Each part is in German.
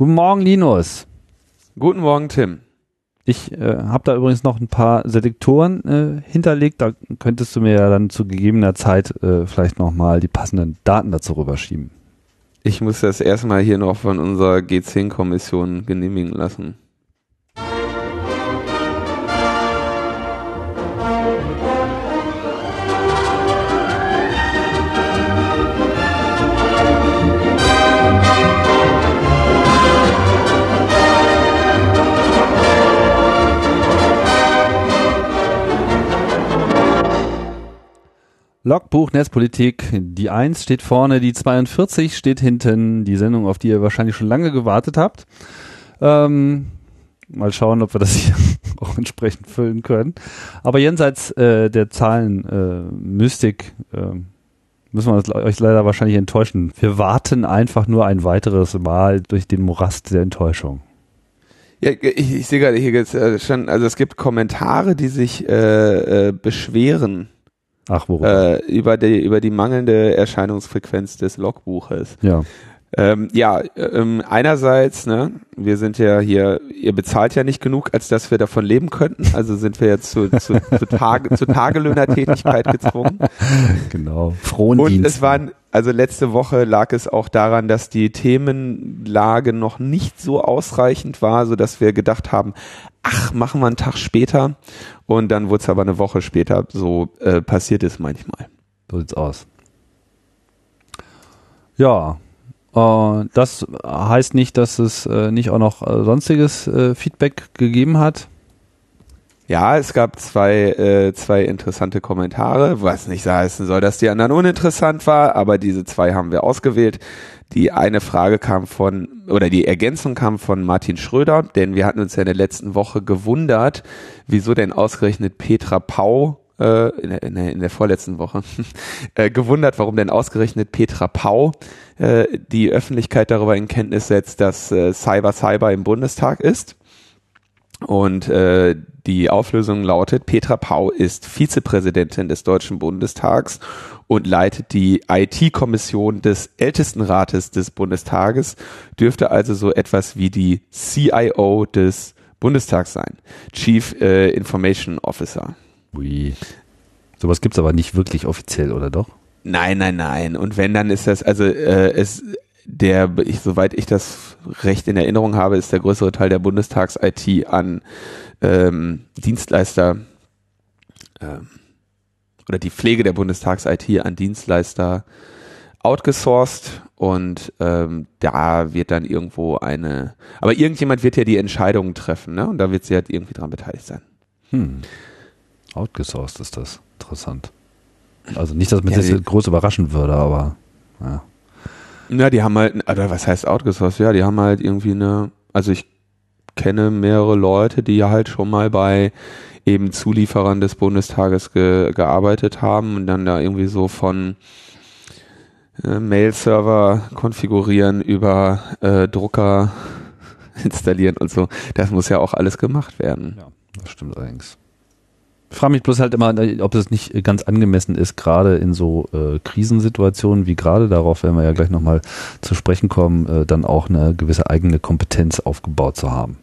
Guten Morgen, Linus. Guten Morgen, Tim. Ich äh, habe da übrigens noch ein paar Selektoren äh, hinterlegt. Da könntest du mir ja dann zu gegebener Zeit äh, vielleicht nochmal die passenden Daten dazu rüberschieben. Ich muss das erstmal hier noch von unserer G10-Kommission genehmigen lassen. Logbuch Netzpolitik, die 1 steht vorne, die 42 steht hinten, die Sendung, auf die ihr wahrscheinlich schon lange gewartet habt. Ähm, mal schauen, ob wir das hier auch entsprechend füllen können. Aber jenseits äh, der Zahlen äh, äh, müssen wir euch leider wahrscheinlich enttäuschen. Wir warten einfach nur ein weiteres Mal durch den Morast der Enttäuschung. Ja, ich, ich sehe gerade hier äh, schon, also es gibt Kommentare, die sich äh, äh, beschweren Ach, worüber? Äh, über, die, über die mangelnde Erscheinungsfrequenz des Logbuches. Ja. Ähm, ja, ähm, einerseits, ne, wir sind ja hier, ihr bezahlt ja nicht genug, als dass wir davon leben könnten, also sind wir jetzt zu, zu, zu, Tage, zu Tagelöhnertätigkeit gezwungen. Genau, Frondienst. Und es waren, also letzte Woche lag es auch daran, dass die Themenlage noch nicht so ausreichend war, so dass wir gedacht haben, ach, machen wir einen Tag später. Und dann wurde es aber eine Woche später. So äh, passiert es manchmal. So sieht's aus. Ja, äh, das heißt nicht, dass es äh, nicht auch noch äh, sonstiges äh, Feedback gegeben hat. Ja, es gab zwei, äh, zwei interessante Kommentare, was nicht heißen soll, dass die anderen uninteressant war, aber diese zwei haben wir ausgewählt. Die eine Frage kam von, oder die Ergänzung kam von Martin Schröder, denn wir hatten uns ja in der letzten Woche gewundert, wieso denn ausgerechnet Petra Pau äh, in, der, in, der, in der vorletzten Woche äh, gewundert, warum denn ausgerechnet Petra Pau äh, die Öffentlichkeit darüber in Kenntnis setzt, dass äh, Cyber Cyber im Bundestag ist. Und äh, die Auflösung lautet, Petra Pau ist Vizepräsidentin des Deutschen Bundestags und leitet die IT-Kommission des Ältestenrates des Bundestages, dürfte also so etwas wie die CIO des Bundestags sein. Chief äh, Information Officer. Ui. Sowas gibt's aber nicht wirklich offiziell, oder doch? Nein, nein, nein. Und wenn, dann ist das, also äh, es der, ich, soweit ich das recht in Erinnerung habe, ist der größere Teil der Bundestags-IT an ähm, Dienstleister ähm, oder die Pflege der Bundestags-IT an Dienstleister outgesourced und ähm, da wird dann irgendwo eine, aber irgendjemand wird ja die Entscheidungen treffen, ne? Und da wird sie halt irgendwie dran beteiligt sein. Hm. Outgesourced ist das. Interessant. Also nicht, dass mich ja, das groß überraschen würde, aber ja. Na, die haben halt, oder was heißt outgesourced? Ja, die haben halt irgendwie eine, also ich kenne mehrere Leute, die ja halt schon mal bei eben Zulieferern des Bundestages ge, gearbeitet haben und dann da irgendwie so von äh, Mail-Server konfigurieren über äh, Drucker installieren und so. Das muss ja auch alles gemacht werden. Ja, das stimmt allerdings. Ich frage mich bloß halt immer, ob es nicht ganz angemessen ist, gerade in so äh, Krisensituationen wie gerade, darauf werden wir ja gleich nochmal zu sprechen kommen, äh, dann auch eine gewisse eigene Kompetenz aufgebaut zu haben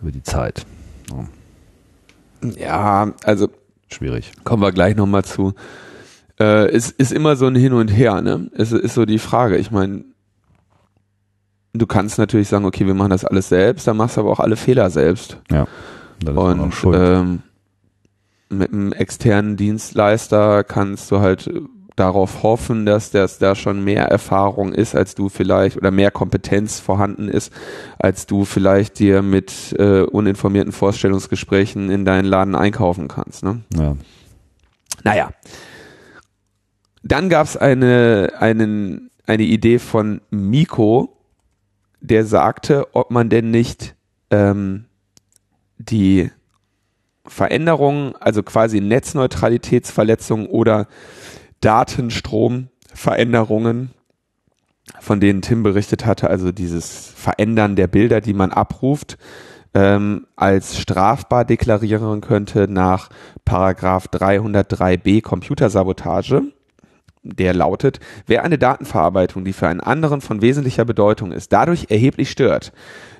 über die Zeit. Ja, ja also schwierig. Kommen wir gleich nochmal zu. Äh, es ist immer so ein Hin und Her, ne? Es ist so die Frage. Ich meine, du kannst natürlich sagen, okay, wir machen das alles selbst, dann machst du aber auch alle Fehler selbst. Ja. Und ähm, mit einem externen Dienstleister kannst du halt darauf hoffen, dass das da schon mehr Erfahrung ist, als du vielleicht oder mehr Kompetenz vorhanden ist, als du vielleicht dir mit äh, uninformierten Vorstellungsgesprächen in deinen Laden einkaufen kannst. Ne? Ja. Naja. Dann gab es eine, einen, eine Idee von Miko, der sagte, ob man denn nicht ähm, die Veränderungen, also quasi Netzneutralitätsverletzungen oder Datenstromveränderungen, von denen Tim berichtet hatte, also dieses Verändern der Bilder, die man abruft, ähm, als strafbar deklarieren könnte nach Paragraph 303b Computersabotage. der lautet, wer eine Datenverarbeitung, die für einen anderen von wesentlicher Bedeutung ist, dadurch erheblich stört,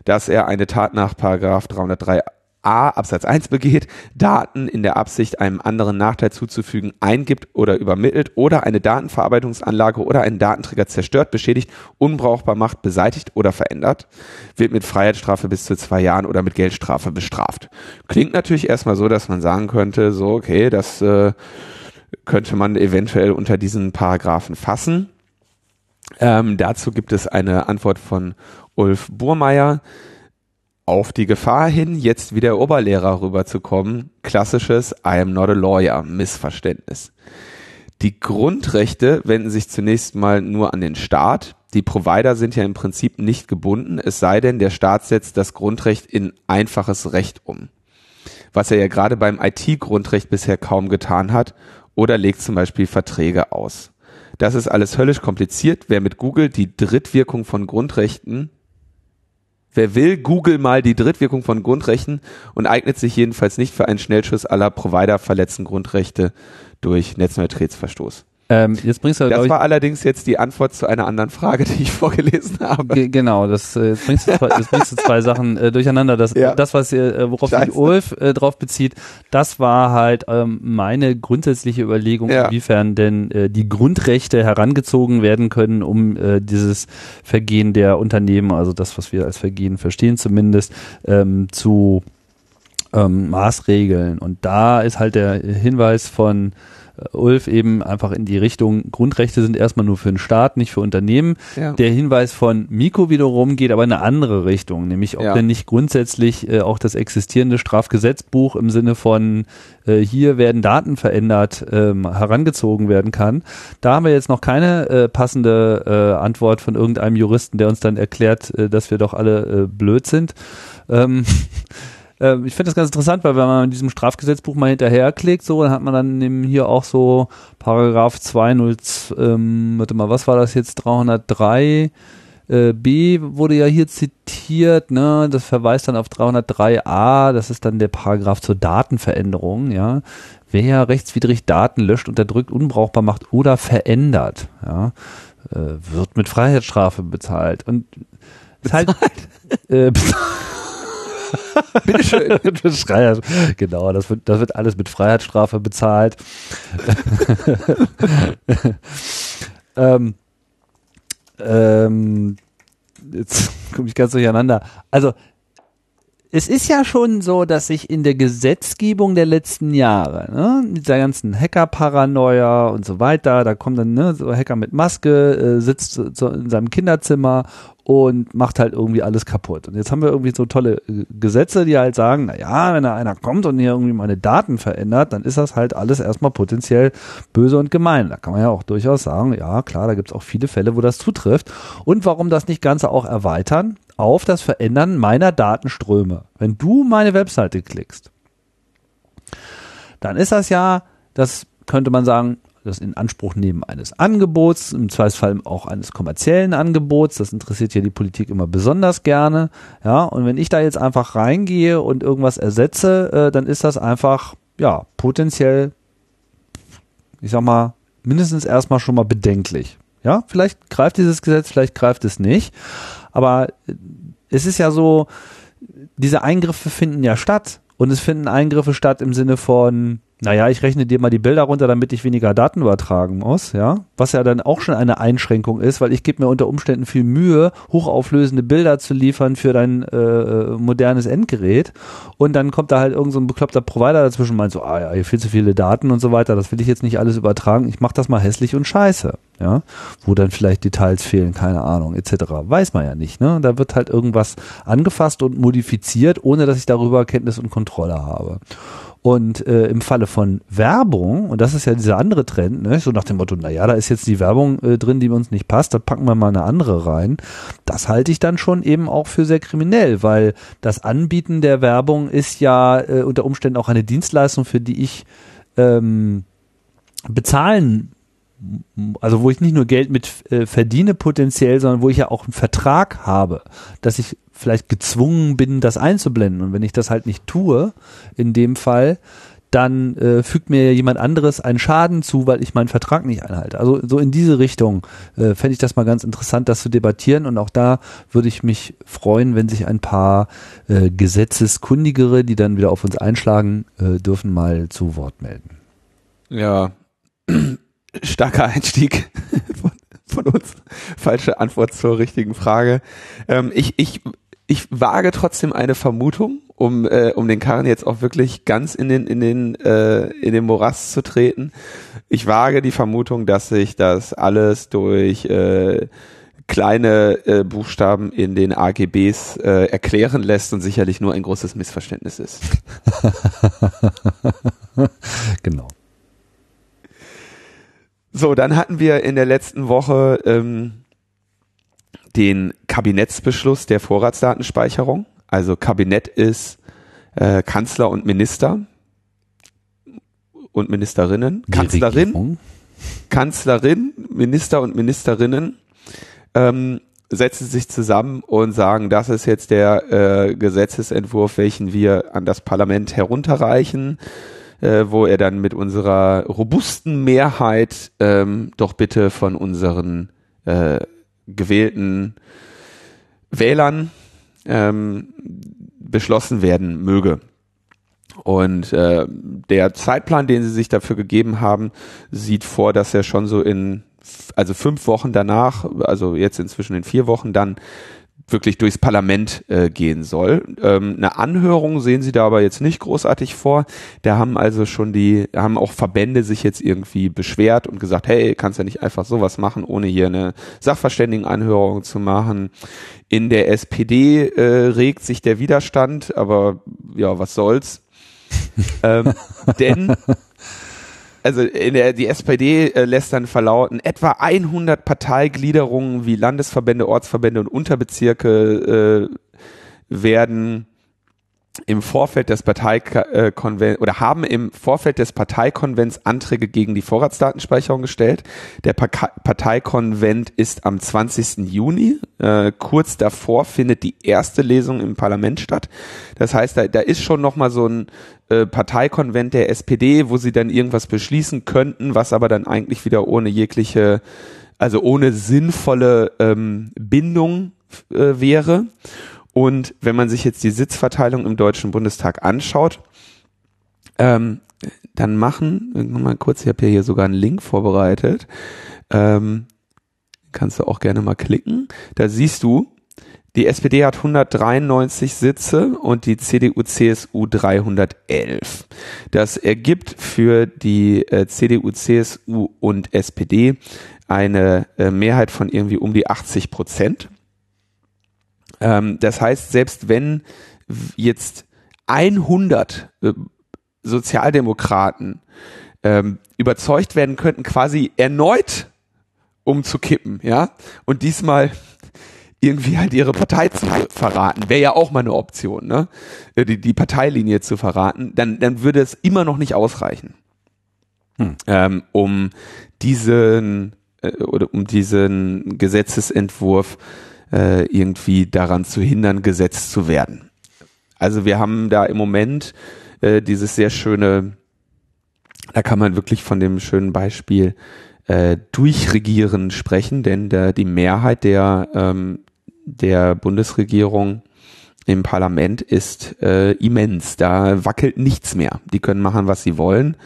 dass er eine Tat nach Paragraph 303 A Absatz 1 begeht, Daten in der Absicht, einem anderen Nachteil zuzufügen, eingibt oder übermittelt oder eine Datenverarbeitungsanlage oder einen Datenträger zerstört, beschädigt, unbrauchbar macht, beseitigt oder verändert, wird mit Freiheitsstrafe bis zu zwei Jahren oder mit Geldstrafe bestraft. Klingt natürlich erstmal so, dass man sagen könnte, so, okay, das äh, könnte man eventuell unter diesen Paragraphen fassen. Ähm, dazu gibt es eine Antwort von Ulf Burmeier auf die Gefahr hin, jetzt wie der Oberlehrer rüberzukommen, klassisches I am not a lawyer Missverständnis. Die Grundrechte wenden sich zunächst mal nur an den Staat. Die Provider sind ja im Prinzip nicht gebunden, es sei denn, der Staat setzt das Grundrecht in einfaches Recht um. Was er ja gerade beim IT-Grundrecht bisher kaum getan hat oder legt zum Beispiel Verträge aus. Das ist alles höllisch kompliziert. Wer mit Google die Drittwirkung von Grundrechten Wer will, Google mal die Drittwirkung von Grundrechten und eignet sich jedenfalls nicht für einen Schnellschuss aller Provider verletzten Grundrechte durch Netzneutralitätsverstoß. Ähm, jetzt bringst du, das ich, war allerdings jetzt die Antwort zu einer anderen Frage, die ich vorgelesen habe. Genau, das, äh, jetzt bringst du zwei, das bringst du zwei Sachen äh, durcheinander. Das, ja. das was äh, worauf sich Ulf äh, drauf bezieht, das war halt ähm, meine grundsätzliche Überlegung, ja. inwiefern denn äh, die Grundrechte herangezogen werden können, um äh, dieses Vergehen der Unternehmen, also das, was wir als Vergehen verstehen zumindest, ähm, zu ähm, Maßregeln. Und da ist halt der Hinweis von Ulf eben einfach in die Richtung, Grundrechte sind erstmal nur für den Staat, nicht für Unternehmen. Ja. Der Hinweis von Miko wiederum geht aber in eine andere Richtung, nämlich ob ja. denn nicht grundsätzlich äh, auch das existierende Strafgesetzbuch im Sinne von äh, hier werden Daten verändert ähm, herangezogen werden kann. Da haben wir jetzt noch keine äh, passende äh, Antwort von irgendeinem Juristen, der uns dann erklärt, äh, dass wir doch alle äh, blöd sind. Ähm, äh, ich finde das ganz interessant, weil wenn man in diesem Strafgesetzbuch mal hinterherklickt, so, dann hat man dann eben hier auch so Paragraph 202, ähm, warte mal, was war das jetzt, 303 äh, B wurde ja hier zitiert, ne, das verweist dann auf 303a, das ist dann der Paragraph zur Datenveränderung, ja. Wer rechtswidrig Daten löscht, unterdrückt, unbrauchbar macht oder verändert, ja, äh, wird mit Freiheitsstrafe bezahlt. Und bezahlt? Halt, äh, Bitteschön. genau, das wird, das wird alles mit Freiheitsstrafe bezahlt. ähm, ähm, jetzt komme ich ganz durcheinander. Also, es ist ja schon so, dass sich in der Gesetzgebung der letzten Jahre, ne, mit der ganzen Hacker-Paranoia und so weiter, da kommt dann ne, so Hacker mit Maske, äh, sitzt so in seinem Kinderzimmer und macht halt irgendwie alles kaputt. Und jetzt haben wir irgendwie so tolle äh, Gesetze, die halt sagen, na ja, wenn da einer kommt und hier irgendwie meine Daten verändert, dann ist das halt alles erstmal potenziell böse und gemein. Da kann man ja auch durchaus sagen, ja klar, da gibt es auch viele Fälle, wo das zutrifft. Und warum das nicht Ganze auch erweitern auf das Verändern meiner Datenströme. Wenn du meine Webseite klickst, dann ist das ja, das könnte man sagen, das in Anspruch nehmen eines Angebots, im Zweifelsfall auch eines kommerziellen Angebots. Das interessiert ja die Politik immer besonders gerne. Ja, und wenn ich da jetzt einfach reingehe und irgendwas ersetze, äh, dann ist das einfach, ja, potenziell, ich sag mal, mindestens erstmal schon mal bedenklich. Ja, vielleicht greift dieses Gesetz, vielleicht greift es nicht. Aber äh, es ist ja so, diese Eingriffe finden ja statt. Und es finden Eingriffe statt im Sinne von, naja, ich rechne dir mal die Bilder runter, damit ich weniger Daten übertragen muss, ja. Was ja dann auch schon eine Einschränkung ist, weil ich gebe mir unter Umständen viel Mühe, hochauflösende Bilder zu liefern für dein äh, modernes Endgerät. Und dann kommt da halt irgend so bekloppter Provider dazwischen und meint so, ah ja, hier viel zu viele Daten und so weiter, das will ich jetzt nicht alles übertragen, ich mache das mal hässlich und scheiße, ja. Wo dann vielleicht Details fehlen, keine Ahnung, etc. Weiß man ja nicht, ne? Da wird halt irgendwas angefasst und modifiziert, ohne dass ich darüber Kenntnis und Kontrolle habe. Und äh, im Falle von Werbung, und das ist ja dieser andere Trend, ne, so nach dem Motto, naja, da ist jetzt die Werbung äh, drin, die uns nicht passt, da packen wir mal eine andere rein. Das halte ich dann schon eben auch für sehr kriminell, weil das Anbieten der Werbung ist ja äh, unter Umständen auch eine Dienstleistung, für die ich ähm, bezahlen also wo ich nicht nur Geld mit äh, verdiene potenziell, sondern wo ich ja auch einen Vertrag habe, dass ich vielleicht gezwungen bin, das einzublenden. Und wenn ich das halt nicht tue, in dem Fall, dann äh, fügt mir jemand anderes einen Schaden zu, weil ich meinen Vertrag nicht einhalte. Also so in diese Richtung äh, fände ich das mal ganz interessant, das zu debattieren. Und auch da würde ich mich freuen, wenn sich ein paar äh, Gesetzeskundigere, die dann wieder auf uns einschlagen äh, dürfen, mal zu Wort melden. Ja, starker Einstieg von, von uns. Falsche Antwort zur richtigen Frage. Ähm, ich, ich, ich wage trotzdem eine Vermutung, um, äh, um den Karren jetzt auch wirklich ganz in den, in den, äh, in den Morast zu treten. Ich wage die Vermutung, dass sich das alles durch äh, kleine äh, Buchstaben in den AGBs äh, erklären lässt und sicherlich nur ein großes Missverständnis ist. genau. So, dann hatten wir in der letzten Woche ähm, den Kabinettsbeschluss der Vorratsdatenspeicherung. Also Kabinett ist äh, Kanzler und Minister und Ministerinnen. Die Kanzlerin, Regierung. Kanzlerin, Minister und Ministerinnen ähm, setzen sich zusammen und sagen, das ist jetzt der äh, Gesetzesentwurf, welchen wir an das Parlament herunterreichen äh, wo er dann mit unserer robusten Mehrheit ähm, doch bitte von unseren äh, gewählten Wählern ähm, beschlossen werden möge. Und äh, der Zeitplan, den sie sich dafür gegeben haben, sieht vor, dass er schon so in also fünf Wochen danach, also jetzt inzwischen in vier Wochen dann wirklich durchs Parlament äh, gehen soll. Ähm, eine Anhörung sehen sie da aber jetzt nicht großartig vor. Da haben also schon die, haben auch Verbände sich jetzt irgendwie beschwert und gesagt, hey, kannst ja nicht einfach sowas machen, ohne hier eine Sachverständigenanhörung zu machen. In der SPD äh, regt sich der Widerstand, aber ja, was soll's. ähm, denn also in der, die SPD äh, lässt dann verlauten, etwa 100 Parteigliederungen wie Landesverbände, Ortsverbände und Unterbezirke äh, werden im Vorfeld des Parteikonvents oder haben im Vorfeld des Parteikonvents Anträge gegen die Vorratsdatenspeicherung gestellt. Der Parteikonvent ist am 20. Juni. Äh, kurz davor findet die erste Lesung im Parlament statt. Das heißt, da, da ist schon noch mal so ein äh, Parteikonvent der SPD, wo sie dann irgendwas beschließen könnten, was aber dann eigentlich wieder ohne jegliche, also ohne sinnvolle ähm, Bindung äh, wäre. Und wenn man sich jetzt die Sitzverteilung im Deutschen Bundestag anschaut, ähm, dann machen, mal kurz, ich habe ja hier sogar einen Link vorbereitet, ähm, kannst du auch gerne mal klicken. Da siehst du, die SPD hat 193 Sitze und die CDU, CSU 311. Das ergibt für die äh, CDU, CSU und SPD eine äh, Mehrheit von irgendwie um die 80 Prozent. Ähm, das heißt, selbst wenn jetzt 100 äh, Sozialdemokraten ähm, überzeugt werden könnten, quasi erneut umzukippen, ja, und diesmal irgendwie halt ihre Partei zu verraten, wäre ja auch mal eine Option, ne? Äh, die, die Parteilinie zu verraten, dann, dann würde es immer noch nicht ausreichen, hm. ähm, um diesen äh, oder um diesen Gesetzesentwurf äh, irgendwie daran zu hindern, gesetzt zu werden. Also wir haben da im Moment äh, dieses sehr schöne, da kann man wirklich von dem schönen Beispiel äh, durchregieren sprechen, denn der, die Mehrheit der, ähm, der Bundesregierung im Parlament ist äh, immens. Da wackelt nichts mehr. Die können machen, was sie wollen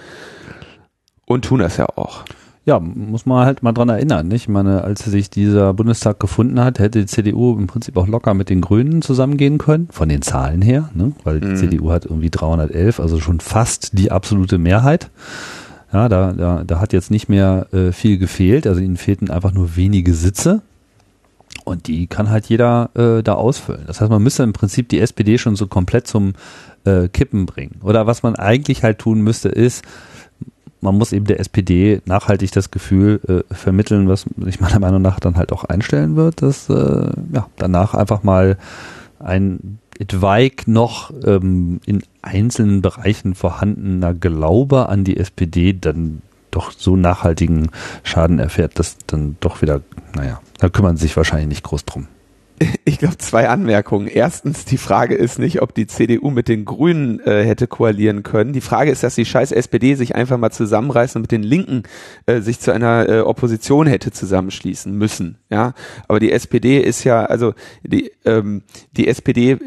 und tun das ja auch. Ja, muss man halt mal dran erinnern, nicht? Ich meine, als sich dieser Bundestag gefunden hat, hätte die CDU im Prinzip auch locker mit den Grünen zusammengehen können, von den Zahlen her, ne? Weil die mhm. CDU hat irgendwie 311, also schon fast die absolute Mehrheit. Ja, da, da, da hat jetzt nicht mehr äh, viel gefehlt, also ihnen fehlten einfach nur wenige Sitze. Und die kann halt jeder äh, da ausfüllen. Das heißt, man müsste im Prinzip die SPD schon so komplett zum äh, Kippen bringen. Oder was man eigentlich halt tun müsste, ist, man muss eben der SPD nachhaltig das Gefühl äh, vermitteln, was sich meiner Meinung nach dann halt auch einstellen wird, dass äh, ja, danach einfach mal ein etwaig noch ähm, in einzelnen Bereichen vorhandener Glaube an die SPD dann doch so nachhaltigen Schaden erfährt, dass dann doch wieder, naja, da kümmern sie sich wahrscheinlich nicht groß drum. Ich glaube, zwei Anmerkungen. Erstens, die Frage ist nicht, ob die CDU mit den Grünen äh, hätte koalieren können. Die Frage ist, dass die scheiß SPD sich einfach mal zusammenreißen und mit den Linken äh, sich zu einer äh, Opposition hätte zusammenschließen müssen. Ja, aber die SPD ist ja, also die ähm, die SPD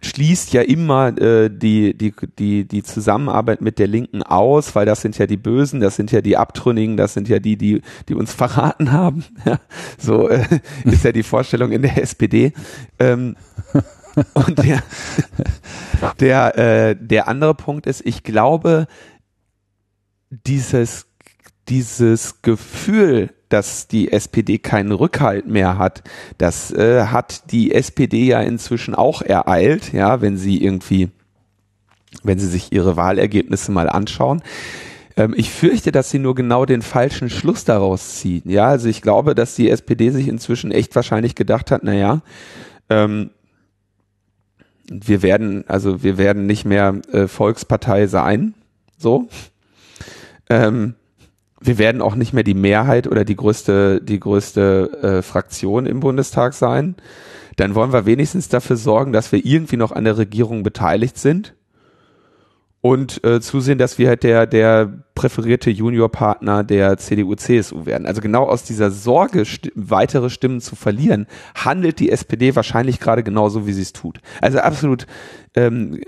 schließt ja immer äh, die die die die Zusammenarbeit mit der Linken aus, weil das sind ja die Bösen, das sind ja die Abtrünnigen, das sind ja die die die uns verraten haben. Ja, so äh, ist ja die Vorstellung in der SPD Ähm, und der, der, äh, der andere Punkt ist, ich glaube, dieses, dieses Gefühl, dass die SPD keinen Rückhalt mehr hat, das äh, hat die SPD ja inzwischen auch ereilt, ja, wenn sie irgendwie, wenn sie sich ihre Wahlergebnisse mal anschauen. Ähm, ich fürchte, dass sie nur genau den falschen Schluss daraus ziehen. Ja, also ich glaube, dass die SPD sich inzwischen echt wahrscheinlich gedacht hat, na ja, ähm, wir werden, also wir werden nicht mehr äh, Volkspartei sein, so. Ähm, wir werden auch nicht mehr die Mehrheit oder die größte, die größte äh, Fraktion im Bundestag sein. Dann wollen wir wenigstens dafür sorgen, dass wir irgendwie noch an der Regierung beteiligt sind und äh, zusehen, dass wir halt der, der präferierte Juniorpartner der CDU-CSU werden. Also genau aus dieser Sorge, st weitere Stimmen zu verlieren, handelt die SPD wahrscheinlich gerade genauso, wie sie es tut. Also absolut, ähm,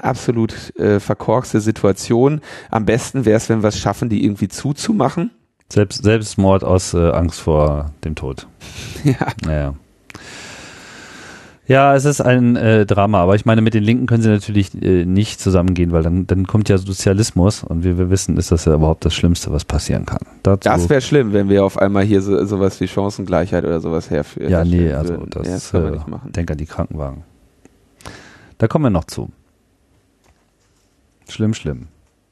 absolut äh, verkorkste Situation. Am besten wäre es, wenn wir es schaffen, die irgendwie zuzumachen. Selbst, Selbstmord aus äh, Angst vor dem Tod. Ja. Naja. Ja, es ist ein äh, Drama, aber ich meine, mit den Linken können sie natürlich äh, nicht zusammengehen, weil dann, dann kommt ja Sozialismus und wie wir wissen, ist das ja überhaupt das Schlimmste, was passieren kann. Dazu, das wäre schlimm, wenn wir auf einmal hier so, sowas wie Chancengleichheit oder sowas herführen. Ja, nee, also das, ja, das kann man äh, nicht machen. Denk an die Krankenwagen. Da kommen wir noch zu. Schlimm, schlimm.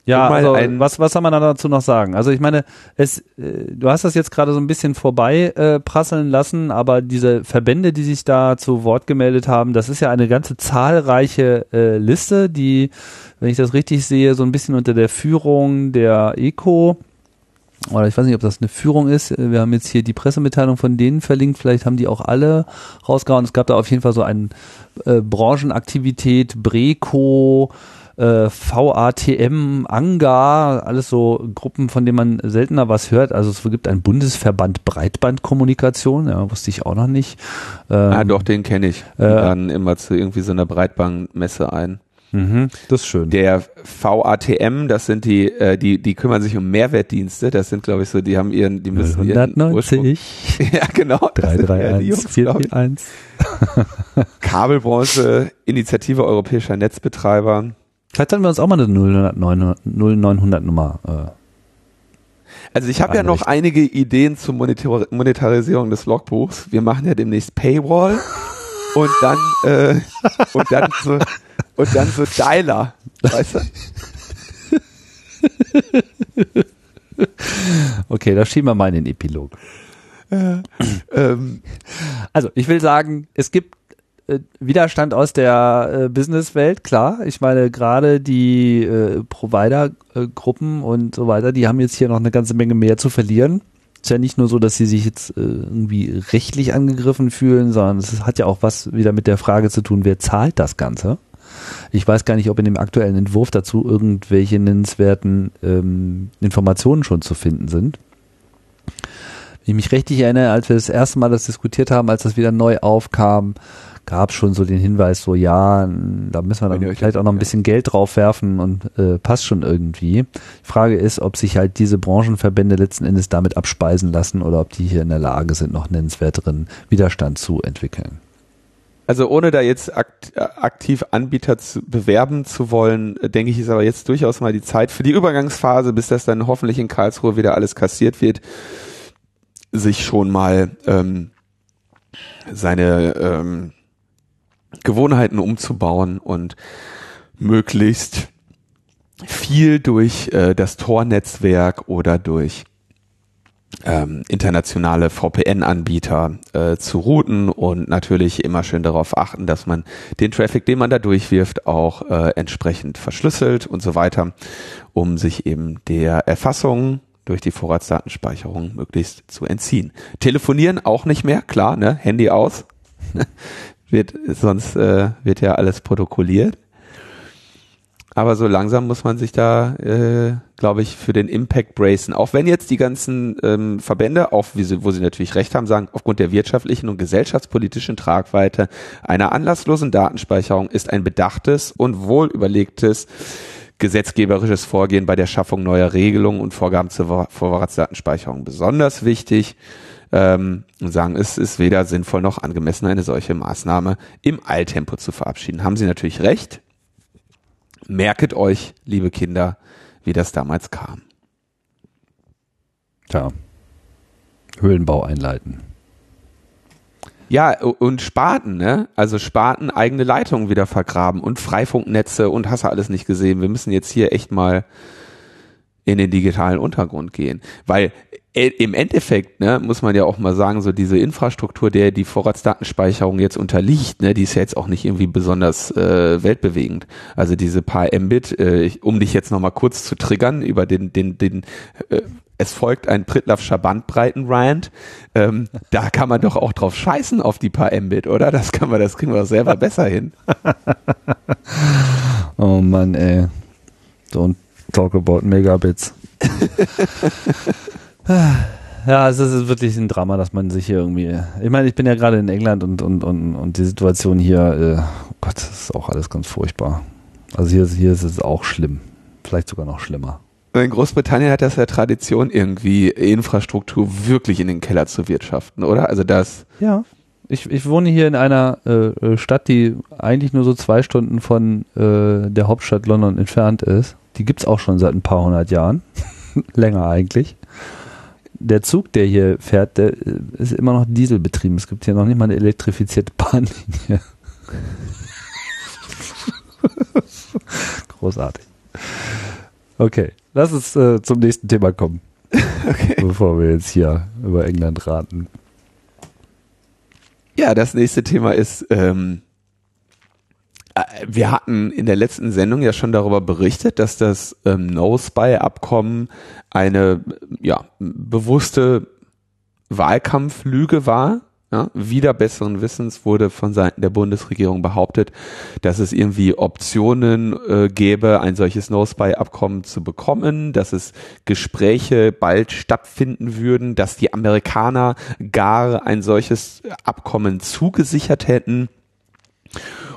Ja, also, was, was soll man dazu noch sagen? Also ich meine, es, äh, du hast das jetzt gerade so ein bisschen vorbei äh, prasseln lassen, aber diese Verbände, die sich da zu Wort gemeldet haben, das ist ja eine ganze zahlreiche äh, Liste, die, wenn ich das richtig sehe, so ein bisschen unter der Führung der ECO oder ich weiß nicht, ob das eine Führung ist. Wir haben jetzt hier die Pressemitteilung von denen verlinkt. Vielleicht haben die auch alle rausgehauen. Es gab da auf jeden Fall so eine äh, Branchenaktivität, Breco, äh, VATM, ANGA, alles so Gruppen, von denen man seltener was hört. Also es gibt einen Bundesverband Breitbandkommunikation, ja, wusste ich auch noch nicht. Ähm, ah, doch, den kenne ich. Äh, dann immer zu irgendwie so einer Breitbandmesse ein. Mhm, das ist schön. Der VATM, das sind die, äh, die, die kümmern sich um Mehrwertdienste. Das sind, glaube ich, so, die haben ihren, die müssen 190. Ihren ja, genau. 331, 441. Kabelbranche, Initiative Europäischer Netzbetreiber. Vielleicht sollten wir uns auch mal eine 0900 Nummer. Äh, also ich habe ja noch einige Ideen zur Monetar Monetarisierung des Logbuchs. Wir machen ja demnächst Paywall und dann äh, und dann so und dann so Dialer, weißt du? Okay, da schieben wir mal in den Epilog. Äh, ähm. Also, ich will sagen, es gibt äh, Widerstand aus der äh, Businesswelt, klar. Ich meine, gerade die äh, Provider-Gruppen und so weiter, die haben jetzt hier noch eine ganze Menge mehr zu verlieren. Ist ja nicht nur so, dass sie sich jetzt äh, irgendwie rechtlich angegriffen fühlen, sondern es hat ja auch was wieder mit der Frage zu tun, wer zahlt das Ganze? Ich weiß gar nicht, ob in dem aktuellen Entwurf dazu irgendwelche nennenswerten ähm, Informationen schon zu finden sind. Wenn ich mich richtig erinnere, als wir das erste Mal das diskutiert haben, als das wieder neu aufkam, gab schon so den Hinweis, so ja, da müssen wir dann vielleicht auch noch ein bisschen Geld drauf werfen und äh, passt schon irgendwie. Die Frage ist, ob sich halt diese Branchenverbände letzten Endes damit abspeisen lassen oder ob die hier in der Lage sind, noch nennenswerteren Widerstand zu entwickeln. Also ohne da jetzt akt, aktiv Anbieter zu bewerben zu wollen, denke ich, ist aber jetzt durchaus mal die Zeit für die Übergangsphase, bis das dann hoffentlich in Karlsruhe wieder alles kassiert wird, sich schon mal ähm, seine ähm, Gewohnheiten umzubauen und möglichst viel durch äh, das Tor-Netzwerk oder durch ähm, internationale VPN-Anbieter äh, zu routen und natürlich immer schön darauf achten, dass man den Traffic, den man da durchwirft, auch äh, entsprechend verschlüsselt und so weiter, um sich eben der Erfassung durch die Vorratsdatenspeicherung möglichst zu entziehen. Telefonieren auch nicht mehr, klar, ne? Handy aus, wird, sonst äh, wird ja alles protokolliert. Aber so langsam muss man sich da, äh, glaube ich, für den Impact bracen. Auch wenn jetzt die ganzen ähm, Verbände, auch sie, wo sie natürlich recht haben, sagen, aufgrund der wirtschaftlichen und gesellschaftspolitischen Tragweite einer anlasslosen Datenspeicherung ist ein bedachtes und wohl überlegtes gesetzgeberisches Vorgehen bei der Schaffung neuer Regelungen und Vorgaben zur Vorratsdatenspeicherung besonders wichtig. Ähm, und sagen, es ist weder sinnvoll noch angemessen, eine solche Maßnahme im Eiltempo zu verabschieden. Haben Sie natürlich recht merket euch, liebe Kinder, wie das damals kam. Tja, Höhlenbau einleiten. Ja, und Spaten, ne? Also Spaten eigene Leitungen wieder vergraben und Freifunknetze und hast du alles nicht gesehen. Wir müssen jetzt hier echt mal in den digitalen Untergrund gehen. Weil im Endeffekt, ne, muss man ja auch mal sagen, so diese Infrastruktur, der die Vorratsdatenspeicherung jetzt unterliegt, ne, die ist ja jetzt auch nicht irgendwie besonders äh, weltbewegend. Also diese paar Mbit, äh, um dich jetzt nochmal kurz zu triggern über den, den, den, äh, es folgt ein Prittlaffscher Bandbreiten-Rand. Ähm, da kann man doch auch drauf scheißen auf die paar Mbit, oder? Das kann man, das kriegen wir doch selber besser hin. oh Mann, ey. Don't talk about Megabits. Ja, es ist wirklich ein Drama, dass man sich hier irgendwie. Ich meine, ich bin ja gerade in England und, und, und, und die Situation hier, äh, oh Gott, das ist auch alles ganz furchtbar. Also hier, hier ist es auch schlimm. Vielleicht sogar noch schlimmer. In Großbritannien hat das ja Tradition, irgendwie Infrastruktur wirklich in den Keller zu wirtschaften, oder? Also das. Ja. Ich, ich wohne hier in einer äh, Stadt, die eigentlich nur so zwei Stunden von äh, der Hauptstadt London entfernt ist. Die gibt es auch schon seit ein paar hundert Jahren. Länger eigentlich der Zug, der hier fährt, der äh, ist immer noch dieselbetrieben. Es gibt hier noch nicht mal eine elektrifizierte Bahnlinie. Großartig. Okay, lass uns äh, zum nächsten Thema kommen. Okay. Bevor wir jetzt hier über England raten. Ja, das nächste Thema ist ähm, äh, wir hatten in der letzten Sendung ja schon darüber berichtet, dass das ähm, No-Spy-Abkommen eine ja, bewusste Wahlkampflüge war. Ja, wieder besseren Wissens wurde von Seiten der Bundesregierung behauptet, dass es irgendwie Optionen äh, gäbe, ein solches No-Spy-Abkommen zu bekommen, dass es Gespräche bald stattfinden würden, dass die Amerikaner gar ein solches Abkommen zugesichert hätten.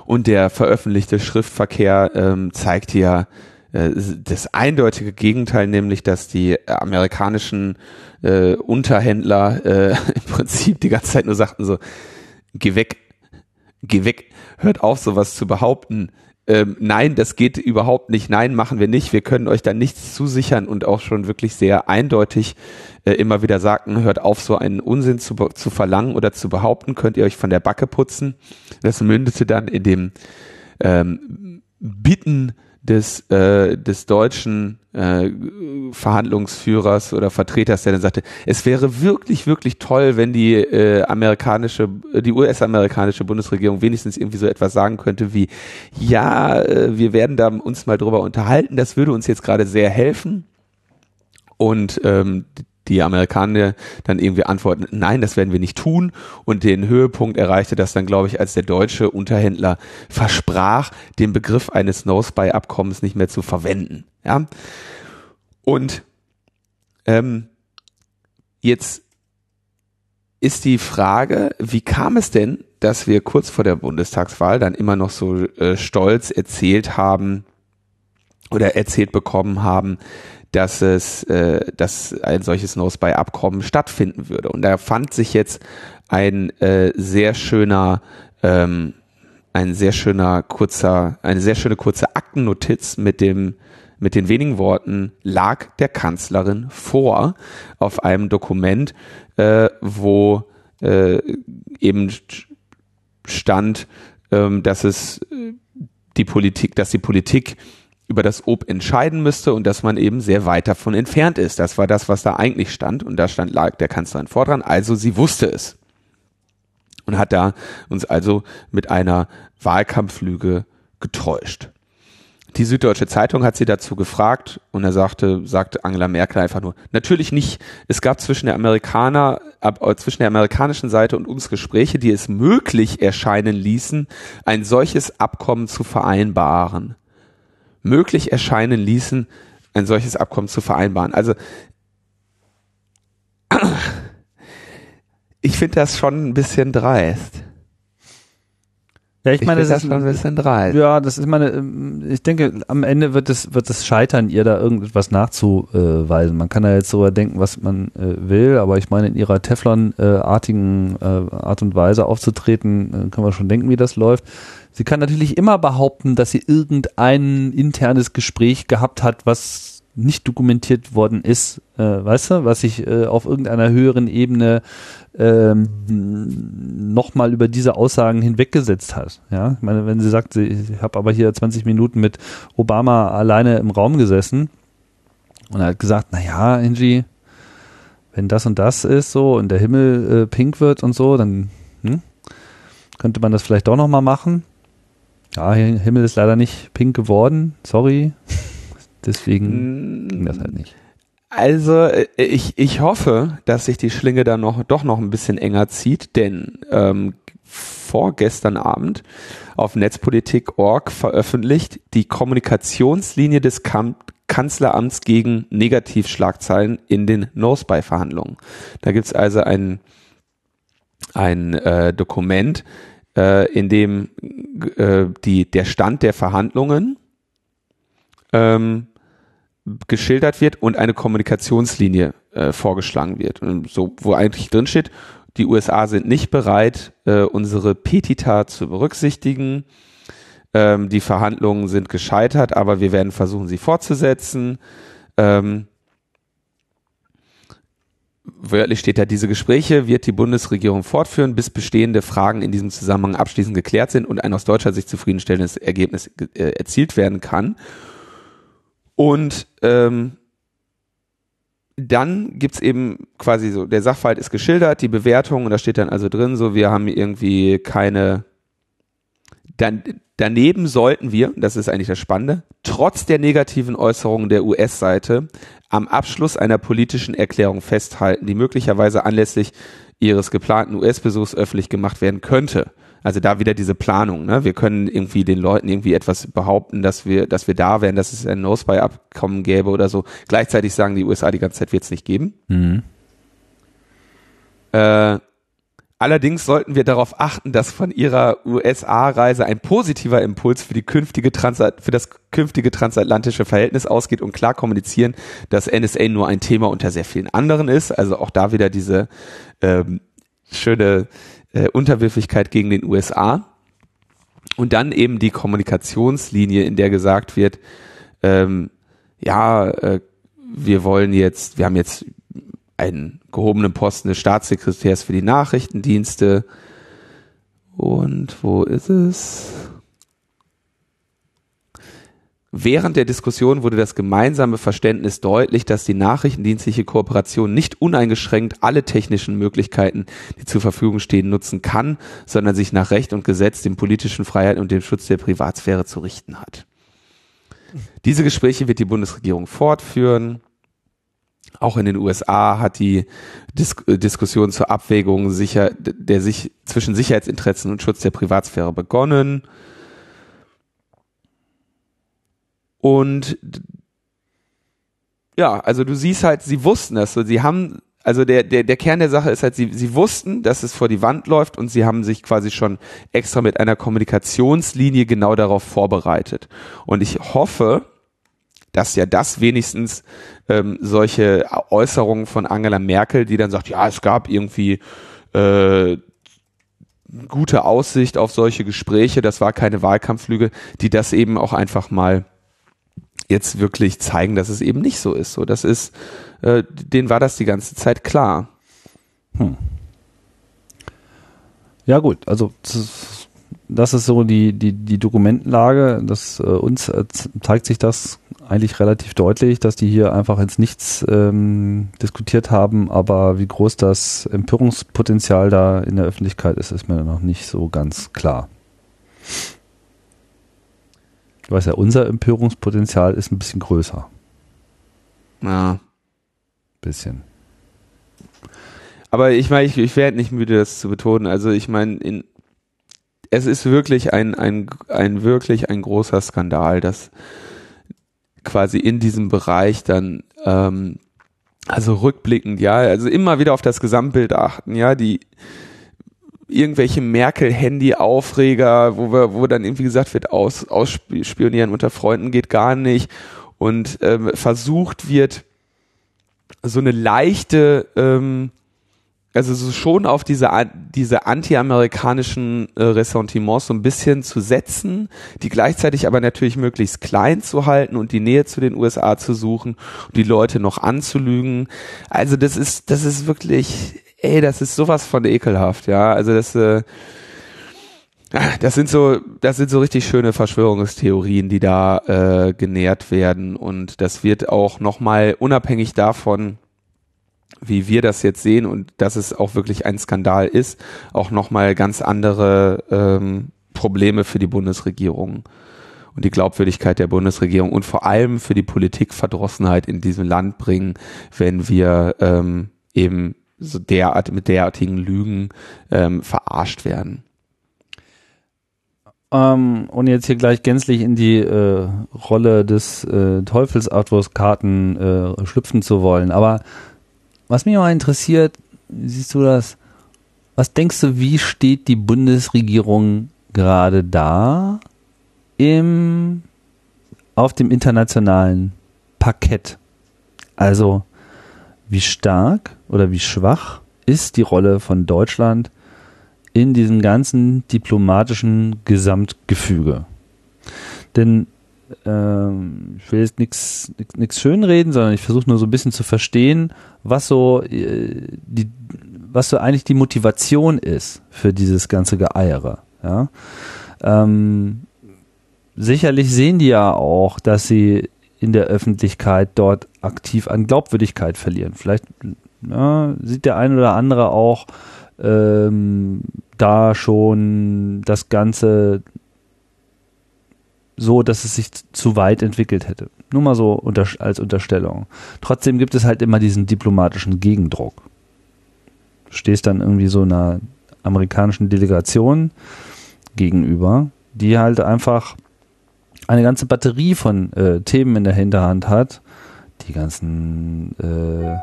Und der veröffentlichte Schriftverkehr ähm, zeigt ja äh, das eindeutige Gegenteil, nämlich dass die amerikanischen äh, Unterhändler äh, im Prinzip die ganze Zeit nur sagten so, geh weg, geh weg, hört auf, sowas zu behaupten. Ähm, nein, das geht überhaupt nicht. Nein, machen wir nicht. Wir können euch da nichts zusichern und auch schon wirklich sehr eindeutig äh, immer wieder sagten, hört auf, so einen Unsinn zu, zu verlangen oder zu behaupten, könnt ihr euch von der Backe putzen. Das mündete dann in dem ähm, Bitten des, äh, des deutschen äh, Verhandlungsführers oder Vertreters, der dann sagte, es wäre wirklich, wirklich toll, wenn die äh, amerikanische, die US-amerikanische Bundesregierung wenigstens irgendwie so etwas sagen könnte wie, ja, äh, wir werden da uns mal drüber unterhalten, das würde uns jetzt gerade sehr helfen. Und ähm, die Amerikaner dann irgendwie antworten, nein, das werden wir nicht tun. Und den Höhepunkt erreichte das dann, glaube ich, als der deutsche Unterhändler versprach, den Begriff eines No-Spy-Abkommens nicht mehr zu verwenden. Ja. Und ähm, jetzt ist die Frage, wie kam es denn, dass wir kurz vor der Bundestagswahl dann immer noch so äh, stolz erzählt haben oder erzählt bekommen haben, dass es, äh, dass ein solches No-Spy-Abkommen stattfinden würde. Und da fand sich jetzt ein äh, sehr schöner, ähm, ein sehr schöner kurzer, eine sehr schöne kurze Aktennotiz mit dem mit den wenigen Worten lag der Kanzlerin vor auf einem Dokument, äh, wo äh, eben stand, ähm, dass es äh, die Politik, dass die Politik über das Ob entscheiden müsste und dass man eben sehr weit davon entfernt ist. Das war das, was da eigentlich stand und da stand lag der Kanzlerin vor dran. Also sie wusste es und hat da uns also mit einer Wahlkampflüge getäuscht. Die Süddeutsche Zeitung hat sie dazu gefragt und er sagte, sagte Angela Merkel einfach nur, natürlich nicht. Es gab zwischen der Amerikaner, ab, zwischen der amerikanischen Seite und uns Gespräche, die es möglich erscheinen ließen, ein solches Abkommen zu vereinbaren. Möglich erscheinen ließen, ein solches Abkommen zu vereinbaren. Also ich finde das schon ein bisschen dreist. Ja, ich, ich meine, das ist schon ein bisschen dreist. Ja, das ist meine, ähm, ich denke, am Ende wird es, wird es scheitern, ihr da irgendetwas nachzuweisen. Man kann da jetzt so denken, was man äh, will, aber ich meine, in ihrer Teflon-artigen äh, Art und Weise aufzutreten, äh, kann man schon denken, wie das läuft. Sie kann natürlich immer behaupten, dass sie irgendein internes Gespräch gehabt hat, was nicht dokumentiert worden ist, äh, weißt du, was sich äh, auf irgendeiner höheren Ebene ähm, nochmal über diese Aussagen hinweggesetzt hat. Ja, ich meine, wenn sie sagt, sie, ich habe aber hier 20 Minuten mit Obama alleine im Raum gesessen und er hat gesagt, na ja, Angie, wenn das und das ist so und der Himmel äh, pink wird und so, dann hm, könnte man das vielleicht doch nochmal machen. Ja, Himmel ist leider nicht pink geworden, sorry. Deswegen ging das halt nicht. Also äh, ich, ich hoffe, dass sich die Schlinge dann noch doch noch ein bisschen enger zieht, denn ähm, vorgestern Abend auf Netzpolitik.org veröffentlicht die Kommunikationslinie des Kam Kanzleramts gegen Negativschlagzeilen in den No-Spy-Verhandlungen. Da gibt's also ein, ein äh, Dokument, äh, in dem äh, die, der Stand der Verhandlungen ähm, geschildert wird und eine Kommunikationslinie äh, vorgeschlagen wird. So, wo eigentlich drin steht, die USA sind nicht bereit, äh, unsere Petita zu berücksichtigen. Ähm, die Verhandlungen sind gescheitert, aber wir werden versuchen, sie fortzusetzen. Ähm, wörtlich steht da, diese Gespräche wird die Bundesregierung fortführen, bis bestehende Fragen in diesem Zusammenhang abschließend geklärt sind und ein aus deutscher Sicht zufriedenstellendes Ergebnis äh, erzielt werden kann. Und ähm, dann gibt's eben quasi so, der Sachverhalt ist geschildert, die Bewertung, und da steht dann also drin, so, wir haben irgendwie keine, dann, daneben sollten wir, das ist eigentlich das Spannende, trotz der negativen Äußerungen der US-Seite am Abschluss einer politischen Erklärung festhalten, die möglicherweise anlässlich ihres geplanten US-Besuchs öffentlich gemacht werden könnte. Also da wieder diese Planung. Ne? Wir können irgendwie den Leuten irgendwie etwas behaupten, dass wir, dass wir da wären, dass es ein No-Spy-Abkommen gäbe oder so. Gleichzeitig sagen die USA die ganze Zeit, wird es nicht geben. Mhm. Äh, allerdings sollten wir darauf achten, dass von ihrer USA-Reise ein positiver Impuls für die künftige Transat für das künftige transatlantische Verhältnis ausgeht und klar kommunizieren, dass NSA nur ein Thema unter sehr vielen anderen ist. Also auch da wieder diese ähm, schöne äh, Unterwürfigkeit gegen den USA. Und dann eben die Kommunikationslinie, in der gesagt wird, ähm, ja, äh, wir wollen jetzt, wir haben jetzt einen gehobenen Posten des Staatssekretärs für die Nachrichtendienste. Und wo ist es? Während der Diskussion wurde das gemeinsame Verständnis deutlich, dass die nachrichtendienstliche Kooperation nicht uneingeschränkt alle technischen Möglichkeiten, die zur Verfügung stehen, nutzen kann, sondern sich nach Recht und Gesetz, den politischen Freiheiten und dem Schutz der Privatsphäre zu richten hat. Diese Gespräche wird die Bundesregierung fortführen. Auch in den USA hat die Dis Diskussion zur Abwägung sicher, der sich zwischen Sicherheitsinteressen und Schutz der Privatsphäre begonnen. Und ja, also du siehst halt, sie wussten das so, sie haben, also der, der, der Kern der Sache ist halt, sie, sie wussten, dass es vor die Wand läuft und sie haben sich quasi schon extra mit einer Kommunikationslinie genau darauf vorbereitet. Und ich hoffe, dass ja das wenigstens ähm, solche Äußerungen von Angela Merkel, die dann sagt, ja, es gab irgendwie äh, gute Aussicht auf solche Gespräche, das war keine Wahlkampflüge, die das eben auch einfach mal jetzt wirklich zeigen, dass es eben nicht so ist. So, das ist, äh, denen war das die ganze Zeit klar. Hm. Ja gut, also das, ist so die die die Dokumentenlage. Das äh, uns äh, zeigt sich das eigentlich relativ deutlich, dass die hier einfach ins Nichts ähm, diskutiert haben. Aber wie groß das Empörungspotenzial da in der Öffentlichkeit ist, ist mir noch nicht so ganz klar. Du weißt ja, unser Empörungspotenzial ist ein bisschen größer. Ja. Bisschen. aber ich meine, ich, ich werde nicht müde, das zu betonen. Also ich meine, in, es ist wirklich ein, ein, ein wirklich ein großer Skandal, dass quasi in diesem Bereich dann ähm, also rückblickend, ja, also immer wieder auf das Gesamtbild achten, ja, die irgendwelche Merkel-Handy-Aufreger, wo wo dann irgendwie gesagt wird, aus, ausspionieren unter Freunden geht gar nicht und ähm, versucht wird, so eine leichte ähm, also so schon auf diese, diese anti-amerikanischen äh, Ressentiments so ein bisschen zu setzen, die gleichzeitig aber natürlich möglichst klein zu halten und die Nähe zu den USA zu suchen und die Leute noch anzulügen. Also das ist, das ist wirklich, ey, das ist sowas von ekelhaft, ja. Also das, äh, das sind so, das sind so richtig schöne Verschwörungstheorien, die da äh, genährt werden und das wird auch nochmal unabhängig davon, wie wir das jetzt sehen und dass es auch wirklich ein Skandal ist, auch nochmal ganz andere ähm, Probleme für die Bundesregierung und die Glaubwürdigkeit der Bundesregierung und vor allem für die Politikverdrossenheit in diesem Land bringen, wenn wir ähm, eben so derart mit derartigen Lügen ähm, verarscht werden. Ähm, ohne jetzt hier gleich gänzlich in die äh, Rolle des äh, Teufelsadvokaten äh, schlüpfen zu wollen, aber was mich mal interessiert, siehst du das? Was denkst du, wie steht die Bundesregierung gerade da im, auf dem internationalen Parkett? Also, wie stark oder wie schwach ist die Rolle von Deutschland in diesem ganzen diplomatischen Gesamtgefüge? Denn ähm, ich will jetzt nichts schönreden, sondern ich versuche nur so ein bisschen zu verstehen, was so äh, die was so eigentlich die Motivation ist für dieses ganze Geeiere. Ja? Ähm, sicherlich sehen die ja auch, dass sie in der Öffentlichkeit dort aktiv an Glaubwürdigkeit verlieren. Vielleicht ja, sieht der ein oder andere auch ähm, da schon das Ganze so, dass es sich zu weit entwickelt hätte. Nur mal so unter, als Unterstellung. Trotzdem gibt es halt immer diesen diplomatischen Gegendruck. Du stehst dann irgendwie so einer amerikanischen Delegation gegenüber, die halt einfach eine ganze Batterie von äh, Themen in der Hinterhand hat, die ganzen äh,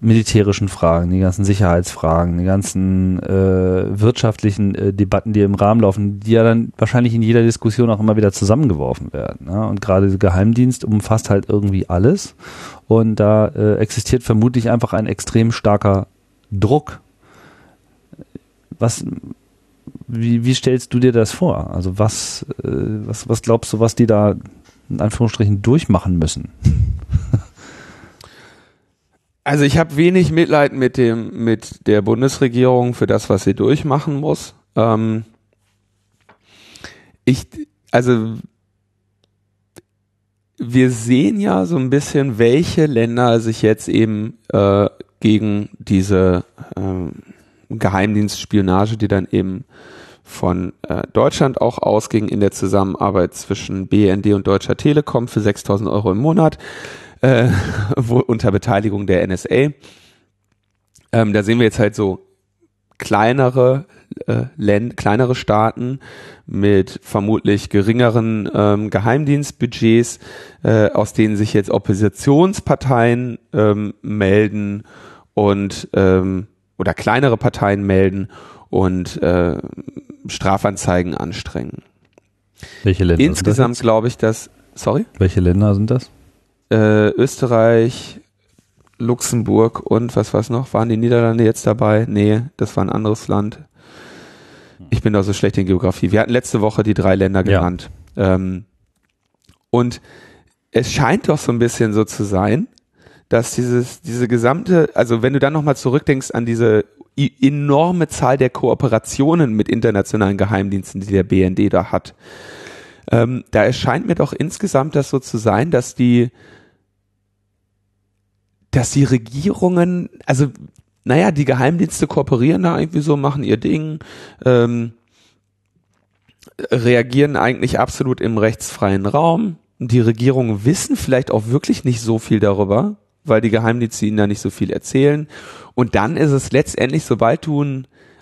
militärischen Fragen, die ganzen Sicherheitsfragen, die ganzen äh, wirtschaftlichen äh, Debatten, die im Rahmen laufen, die ja dann wahrscheinlich in jeder Diskussion auch immer wieder zusammengeworfen werden. Ja? Und gerade der Geheimdienst umfasst halt irgendwie alles. Und da äh, existiert vermutlich einfach ein extrem starker Druck. Was, wie, wie stellst du dir das vor? Also was, äh, was, was glaubst du, was die da in Anführungsstrichen durchmachen müssen? Also ich habe wenig Mitleid mit dem mit der Bundesregierung für das, was sie durchmachen muss. Ähm, ich also wir sehen ja so ein bisschen, welche Länder sich jetzt eben äh, gegen diese äh, Geheimdienstspionage, die dann eben von äh, Deutschland auch ausging in der Zusammenarbeit zwischen BND und Deutscher Telekom für 6000 Euro im Monat, äh, wo, unter Beteiligung der NSA. Ähm, da sehen wir jetzt halt so kleinere äh, Länd kleinere Staaten mit vermutlich geringeren ähm, Geheimdienstbudgets, äh, aus denen sich jetzt Oppositionsparteien ähm, melden und ähm, oder kleinere Parteien melden und äh, Strafanzeigen anstrengen. Welche Länder? Insgesamt glaube ich, dass sorry. Welche Länder sind das? äh, Österreich, Luxemburg und was war's noch? Waren die Niederlande jetzt dabei? Nee, das war ein anderes Land. Ich bin da so schlecht in Geografie. Wir hatten letzte Woche die drei Länder genannt. Ja. Ähm, und es scheint doch so ein bisschen so zu sein, dass dieses, diese gesamte, also wenn du dann nochmal zurückdenkst an diese enorme Zahl der Kooperationen mit internationalen Geheimdiensten, die der BND da hat, ähm, da erscheint mir doch insgesamt das so zu sein, dass die dass die Regierungen, also naja, die Geheimdienste kooperieren da irgendwie so, machen ihr Ding, ähm, reagieren eigentlich absolut im rechtsfreien Raum. Die Regierungen wissen vielleicht auch wirklich nicht so viel darüber, weil die Geheimdienste ihnen da nicht so viel erzählen. Und dann ist es letztendlich, sobald du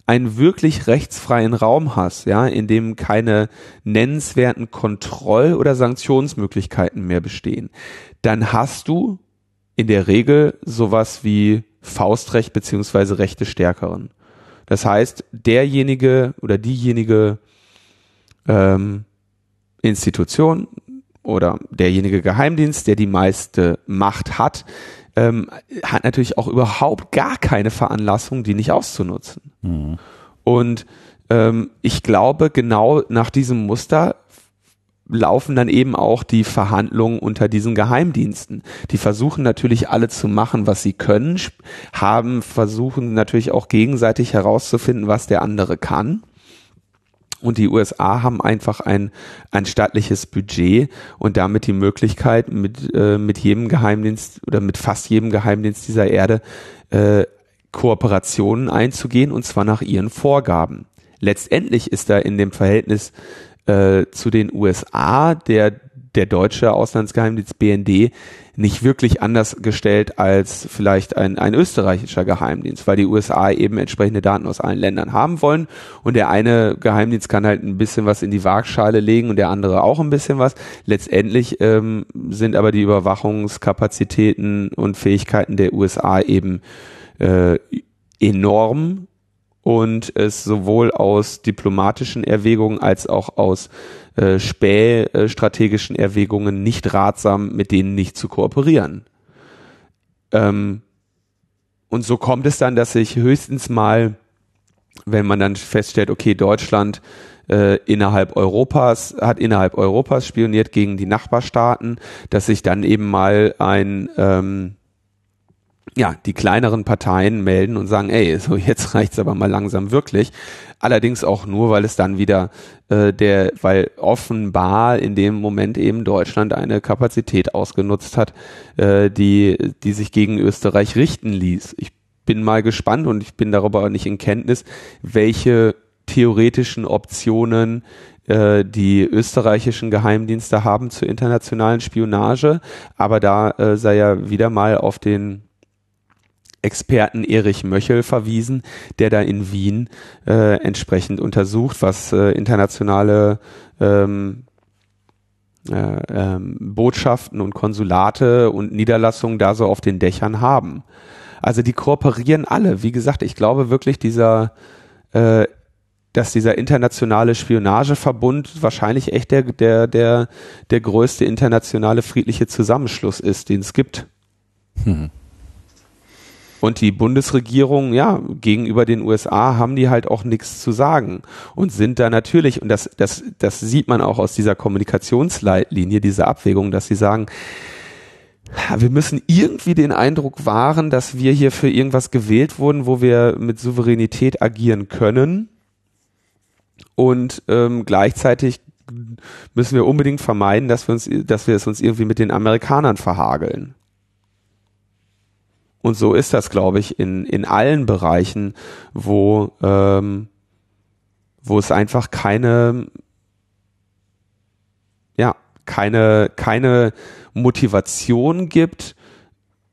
einen, wirklich rechtsfreien Raum hast, ja, in dem keine nennenswerten Kontroll- oder Sanktionsmöglichkeiten mehr bestehen, dann hast du in der Regel sowas wie Faustrecht beziehungsweise Rechte Stärkeren. Das heißt, derjenige oder diejenige ähm, Institution oder derjenige Geheimdienst, der die meiste Macht hat, ähm, hat natürlich auch überhaupt gar keine Veranlassung, die nicht auszunutzen. Mhm. Und ähm, ich glaube, genau nach diesem Muster laufen dann eben auch die Verhandlungen unter diesen Geheimdiensten. Die versuchen natürlich alle zu machen, was sie können, haben versuchen natürlich auch gegenseitig herauszufinden, was der andere kann. Und die USA haben einfach ein, ein staatliches Budget und damit die Möglichkeit, mit, äh, mit jedem Geheimdienst oder mit fast jedem Geheimdienst dieser Erde äh, Kooperationen einzugehen und zwar nach ihren Vorgaben. Letztendlich ist da in dem Verhältnis äh, zu den USA der der deutsche Auslandsgeheimdienst BND nicht wirklich anders gestellt als vielleicht ein, ein österreichischer Geheimdienst, weil die USA eben entsprechende Daten aus allen Ländern haben wollen und der eine Geheimdienst kann halt ein bisschen was in die Waagschale legen und der andere auch ein bisschen was. Letztendlich ähm, sind aber die Überwachungskapazitäten und Fähigkeiten der USA eben äh, enorm und es sowohl aus diplomatischen Erwägungen als auch aus äh, spähstrategischen Erwägungen nicht ratsam, mit denen nicht zu kooperieren. Ähm, und so kommt es dann, dass sich höchstens mal, wenn man dann feststellt, okay, Deutschland äh, innerhalb Europas hat innerhalb Europas spioniert gegen die Nachbarstaaten, dass sich dann eben mal ein ähm, ja, die kleineren Parteien melden und sagen, ey, so jetzt reicht's aber mal langsam wirklich. Allerdings auch nur, weil es dann wieder äh, der, weil offenbar in dem Moment eben Deutschland eine Kapazität ausgenutzt hat, äh, die, die sich gegen Österreich richten ließ. Ich bin mal gespannt und ich bin darüber nicht in Kenntnis, welche theoretischen Optionen äh, die österreichischen Geheimdienste haben zur internationalen Spionage, aber da äh, sei ja wieder mal auf den Experten Erich Möchel verwiesen, der da in Wien äh, entsprechend untersucht, was äh, internationale ähm, äh, ähm, Botschaften und Konsulate und Niederlassungen da so auf den Dächern haben. Also die kooperieren alle. Wie gesagt, ich glaube wirklich dieser äh, dass dieser internationale Spionageverbund wahrscheinlich echt der, der, der, der größte internationale friedliche Zusammenschluss ist, den es gibt. Hm. Und die Bundesregierung, ja, gegenüber den USA haben die halt auch nichts zu sagen und sind da natürlich, und das, das, das sieht man auch aus dieser Kommunikationsleitlinie, diese Abwägung, dass sie sagen, wir müssen irgendwie den Eindruck wahren, dass wir hier für irgendwas gewählt wurden, wo wir mit Souveränität agieren können. Und ähm, gleichzeitig müssen wir unbedingt vermeiden, dass wir uns, dass wir es uns irgendwie mit den Amerikanern verhageln. Und so ist das, glaube ich, in, in allen Bereichen, wo, ähm, wo es einfach keine, ja, keine, keine Motivation gibt,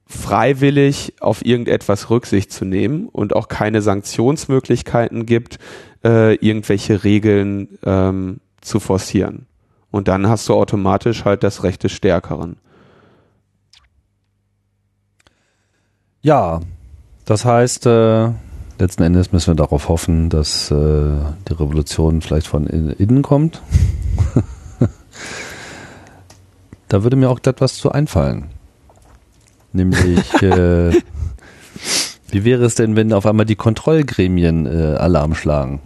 freiwillig auf irgendetwas Rücksicht zu nehmen und auch keine Sanktionsmöglichkeiten gibt, äh, irgendwelche Regeln ähm, zu forcieren. Und dann hast du automatisch halt das Recht des Stärkeren. Ja, das heißt, äh, letzten Endes müssen wir darauf hoffen, dass äh, die Revolution vielleicht von innen kommt. da würde mir auch glatt was zu einfallen. Nämlich, äh, wie wäre es denn, wenn auf einmal die Kontrollgremien äh, Alarm schlagen?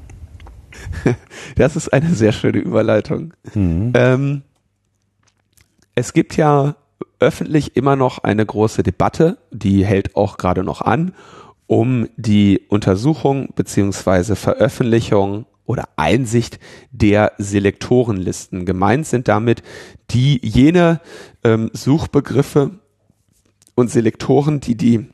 Das ist eine sehr schöne Überleitung. Mhm. Ähm, es gibt ja öffentlich immer noch eine große Debatte, die hält auch gerade noch an, um die Untersuchung beziehungsweise Veröffentlichung oder Einsicht der Selektorenlisten. Gemeint sind damit die jene ähm, Suchbegriffe und Selektoren, die die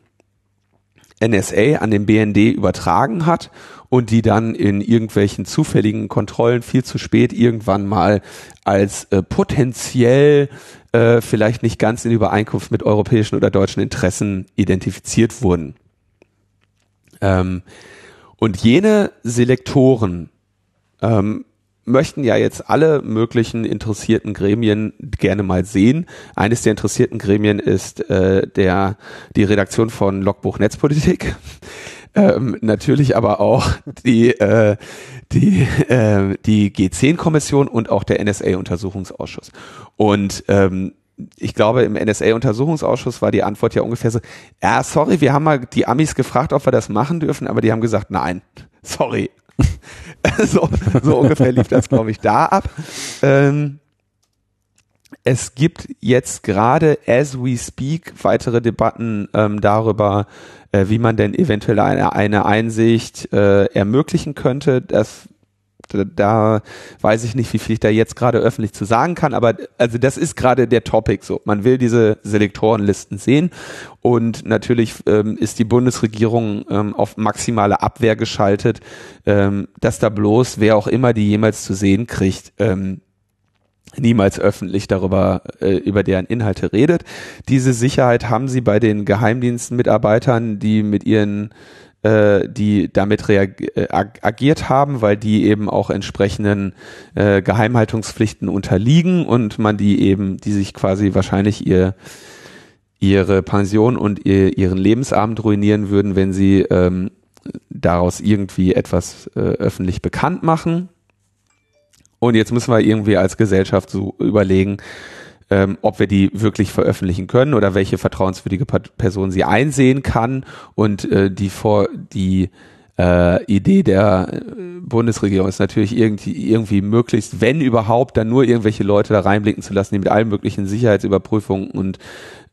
NSA an den BND übertragen hat und die dann in irgendwelchen zufälligen Kontrollen viel zu spät irgendwann mal als äh, potenziell äh, vielleicht nicht ganz in Übereinkunft mit europäischen oder deutschen Interessen identifiziert wurden. Ähm, und jene Selektoren ähm, möchten ja jetzt alle möglichen interessierten Gremien gerne mal sehen. Eines der interessierten Gremien ist äh, der die Redaktion von Logbuch Netzpolitik. Ähm, natürlich aber auch die äh, die äh, die G10-Kommission und auch der NSA-Untersuchungsausschuss. Und ähm, ich glaube, im NSA-Untersuchungsausschuss war die Antwort ja ungefähr so, ja, sorry, wir haben mal die Amis gefragt, ob wir das machen dürfen, aber die haben gesagt, nein, sorry, so, so ungefähr lief das, glaube ich, da ab. Ähm, es gibt jetzt gerade, as we speak, weitere Debatten ähm, darüber, äh, wie man denn eventuell eine, eine Einsicht äh, ermöglichen könnte. Das da weiß ich nicht, wie viel ich da jetzt gerade öffentlich zu sagen kann, aber also das ist gerade der Topic so. Man will diese Selektorenlisten sehen und natürlich ähm, ist die Bundesregierung ähm, auf maximale Abwehr geschaltet, ähm, dass da bloß wer auch immer die jemals zu sehen kriegt, ähm, niemals öffentlich darüber äh, über deren Inhalte redet. Diese Sicherheit haben sie bei den Geheimdienstmitarbeitern, die mit ihren äh, die damit äh, agiert haben, weil die eben auch entsprechenden äh, Geheimhaltungspflichten unterliegen und man die eben, die sich quasi wahrscheinlich ihr ihre Pension und ihr, ihren Lebensabend ruinieren würden, wenn sie ähm, daraus irgendwie etwas äh, öffentlich bekannt machen. Und jetzt müssen wir irgendwie als Gesellschaft so überlegen, ähm, ob wir die wirklich veröffentlichen können oder welche vertrauenswürdige Person sie einsehen kann und äh, die vor die äh, Idee der äh, Bundesregierung ist natürlich irgendwie, irgendwie möglichst, wenn überhaupt, dann nur irgendwelche Leute da reinblicken zu lassen, die mit allen möglichen Sicherheitsüberprüfungen und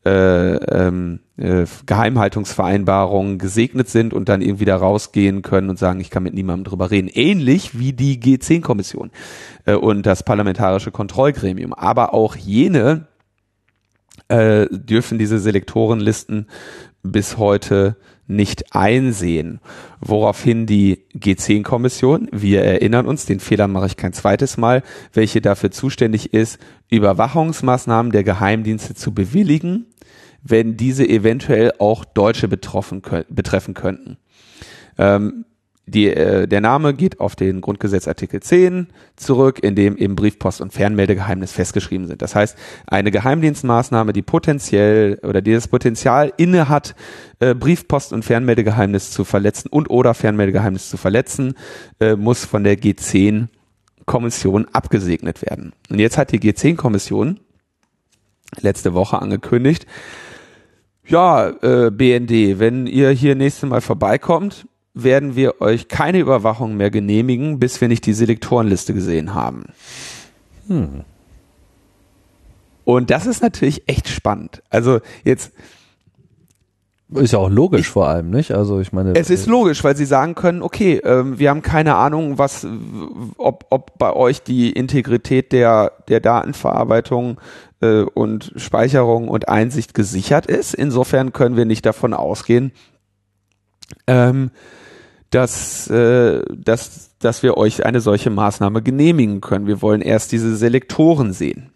äh, ähm, äh, Geheimhaltungsvereinbarungen gesegnet sind und dann irgendwie da rausgehen können und sagen, ich kann mit niemandem drüber reden. Ähnlich wie die G10-Kommission äh, und das parlamentarische Kontrollgremium. Aber auch jene äh, dürfen diese Selektorenlisten bis heute nicht einsehen, woraufhin die G10-Kommission, wir erinnern uns, den Fehler mache ich kein zweites Mal, welche dafür zuständig ist, Überwachungsmaßnahmen der Geheimdienste zu bewilligen, wenn diese eventuell auch Deutsche betroffen, betreffen könnten. Ähm, die, äh, der Name geht auf den Grundgesetz Artikel 10 zurück, in dem eben Briefpost- und Fernmeldegeheimnis festgeschrieben sind. Das heißt, eine Geheimdienstmaßnahme, die potenziell oder die das Potenzial inne hat, äh, Briefpost- und Fernmeldegeheimnis zu verletzen und oder Fernmeldegeheimnis zu verletzen, äh, muss von der G10-Kommission abgesegnet werden. Und jetzt hat die G10-Kommission letzte Woche angekündigt, ja, äh, BND, wenn ihr hier nächstes Mal vorbeikommt, werden wir euch keine Überwachung mehr genehmigen, bis wir nicht die Selektorenliste gesehen haben. Hm. Und das ist natürlich echt spannend. Also jetzt ist ja auch logisch ich, vor allem, nicht? Also ich meine. Es ist äh, logisch, weil sie sagen können, okay, ähm, wir haben keine Ahnung, was, ob, ob bei euch die Integrität der, der Datenverarbeitung äh, und Speicherung und Einsicht gesichert ist. Insofern können wir nicht davon ausgehen, ähm, dass, äh, dass, dass wir euch eine solche Maßnahme genehmigen können. Wir wollen erst diese Selektoren sehen.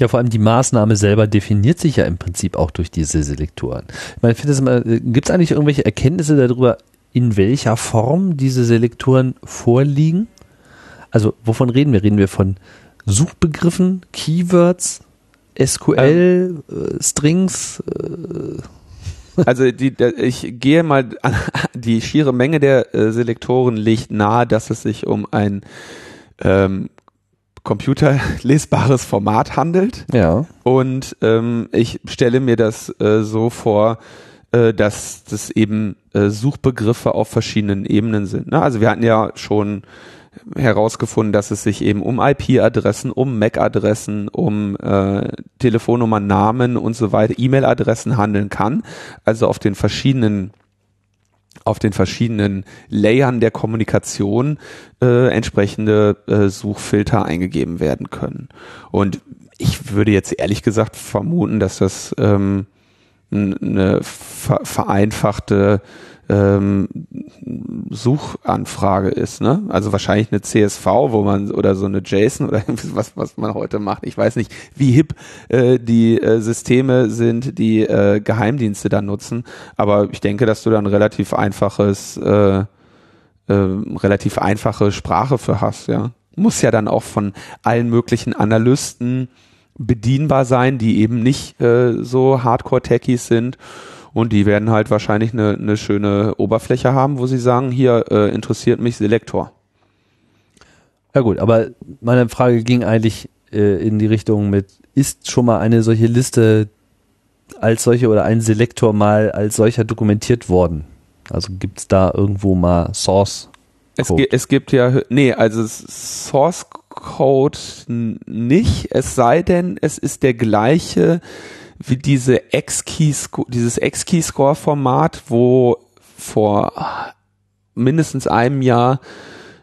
Ja, vor allem die Maßnahme selber definiert sich ja im Prinzip auch durch diese Selektoren. Ich meine, finde äh, gibt es eigentlich irgendwelche Erkenntnisse darüber, in welcher Form diese Selektoren vorliegen? Also, wovon reden wir? Reden wir von Suchbegriffen, Keywords, SQL, ähm, äh, Strings? Äh, also die, ich gehe mal, die schiere Menge der äh, Selektoren legt nahe, dass es sich um ein ähm, computerlesbares Format handelt. Ja. Und ähm, ich stelle mir das äh, so vor, äh, dass das eben äh, Suchbegriffe auf verschiedenen Ebenen sind. Ne? Also wir hatten ja schon herausgefunden, dass es sich eben um IP-Adressen, um MAC-Adressen, um äh, Telefonnummern, Namen und so weiter, E-Mail-Adressen handeln kann. Also auf den verschiedenen auf den verschiedenen Layern der Kommunikation äh, entsprechende äh, Suchfilter eingegeben werden können. Und ich würde jetzt ehrlich gesagt vermuten, dass das ähm, eine vereinfachte ähm, Suchanfrage ist, ne? Also wahrscheinlich eine CSV, wo man oder so eine JSON oder was was man heute macht. Ich weiß nicht, wie hip äh, die äh, Systeme sind, die äh, Geheimdienste da nutzen, aber ich denke, dass du dann relativ einfaches äh, äh, relativ einfache Sprache für hast, ja. Muss ja dann auch von allen möglichen Analysten bedienbar sein, die eben nicht äh, so Hardcore-Techies sind und die werden halt wahrscheinlich eine, eine schöne Oberfläche haben, wo sie sagen, hier äh, interessiert mich Selektor. Ja gut, aber meine Frage ging eigentlich äh, in die Richtung mit, ist schon mal eine solche Liste als solche oder ein Selektor mal als solcher dokumentiert worden? Also gibt es da irgendwo mal Source? Es, es, gibt ja, nee, also Source Code nicht, es sei denn, es ist der gleiche wie diese X-Key, dieses X-Key-Score-Format, wo vor mindestens einem Jahr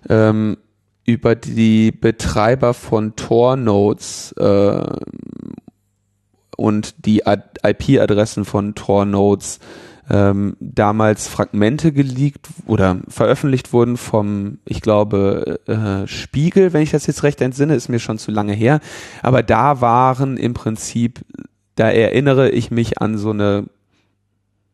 ähm, über die Betreiber von Tor-Nodes äh, und die IP-Adressen von Tor-Nodes ähm, damals Fragmente geleakt oder veröffentlicht wurden vom, ich glaube, äh, Spiegel, wenn ich das jetzt recht entsinne, ist mir schon zu lange her. Aber da waren im Prinzip da erinnere ich mich an so eine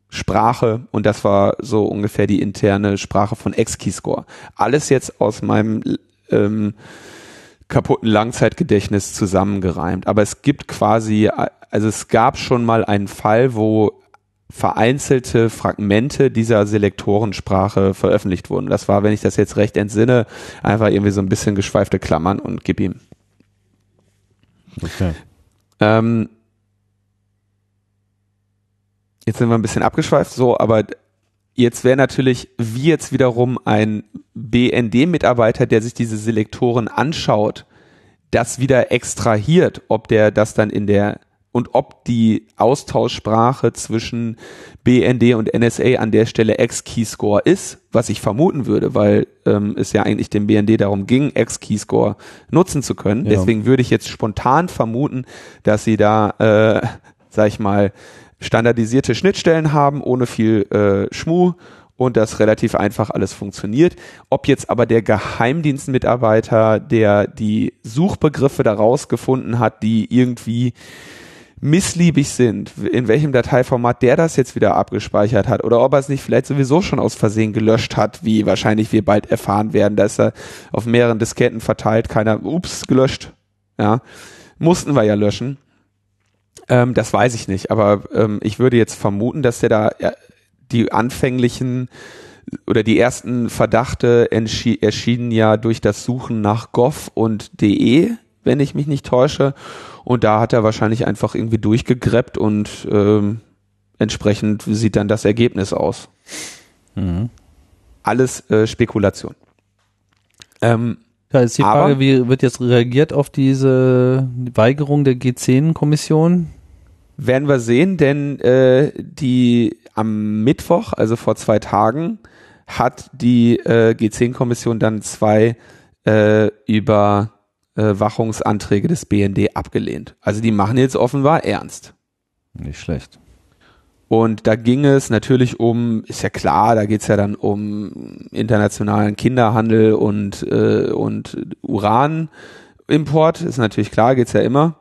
Sprache und das war so ungefähr die interne Sprache von X-Keyscore. Alles jetzt aus meinem ähm, kaputten Langzeitgedächtnis zusammengereimt. Aber es gibt quasi, also es gab schon mal einen Fall, wo vereinzelte Fragmente dieser Selektorensprache veröffentlicht wurden. Das war, wenn ich das jetzt recht entsinne, einfach irgendwie so ein bisschen geschweifte Klammern und gib ihm. Okay. Ähm, jetzt sind wir ein bisschen abgeschweift, so, aber jetzt wäre natürlich, wie jetzt wiederum ein BND-Mitarbeiter, der sich diese Selektoren anschaut, das wieder extrahiert, ob der das dann in der und ob die Austauschsprache zwischen BND und NSA an der Stelle X-Keyscore ist, was ich vermuten würde, weil ähm, es ja eigentlich dem BND darum ging, X-Keyscore nutzen zu können. Ja. Deswegen würde ich jetzt spontan vermuten, dass sie da, äh, sag ich mal, standardisierte Schnittstellen haben, ohne viel äh, Schmu und das relativ einfach alles funktioniert. Ob jetzt aber der Geheimdienstmitarbeiter, der die Suchbegriffe daraus gefunden hat, die irgendwie missliebig sind, in welchem Dateiformat der das jetzt wieder abgespeichert hat oder ob er es nicht vielleicht sowieso schon aus Versehen gelöscht hat, wie wahrscheinlich wir bald erfahren werden, da ist er auf mehreren Disketten verteilt, keiner, ups, gelöscht, ja, mussten wir ja löschen. Ähm, das weiß ich nicht, aber ähm, ich würde jetzt vermuten, dass der da ja, die anfänglichen oder die ersten Verdachte erschienen ja durch das Suchen nach gov und de, wenn ich mich nicht täusche. Und da hat er wahrscheinlich einfach irgendwie durchgegreppt und ähm, entsprechend sieht dann das Ergebnis aus. Mhm. Alles äh, Spekulation. Ähm, ja, ist die Frage, wie wird jetzt reagiert auf diese Weigerung der G10-Kommission? Werden wir sehen, denn äh, die am Mittwoch, also vor zwei Tagen, hat die äh, G10-Kommission dann zwei äh, Überwachungsanträge des BND abgelehnt. Also die machen jetzt offenbar ernst. Nicht schlecht. Und da ging es natürlich um, ist ja klar, da geht's ja dann um internationalen Kinderhandel und, äh, und Uranimport, ist natürlich klar, geht's ja immer.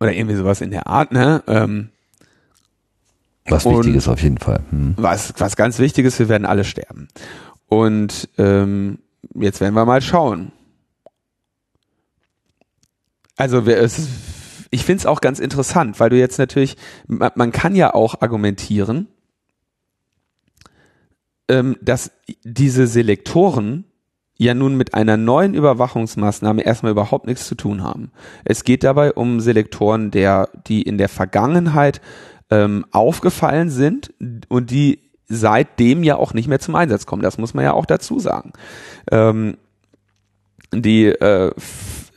Oder irgendwie sowas in der Art, ne? Ähm, was wichtig ist auf jeden Fall. Hm. Was, was ganz wichtig ist, wir werden alle sterben. Und ähm, jetzt werden wir mal schauen. Also wir, es, ich finde es auch ganz interessant, weil du jetzt natürlich, man, man kann ja auch argumentieren, ähm, dass diese Selektoren ja nun mit einer neuen Überwachungsmaßnahme erstmal überhaupt nichts zu tun haben. Es geht dabei um Selektoren, der, die in der Vergangenheit ähm, aufgefallen sind und die seitdem ja auch nicht mehr zum Einsatz kommen. Das muss man ja auch dazu sagen. Ähm, die äh,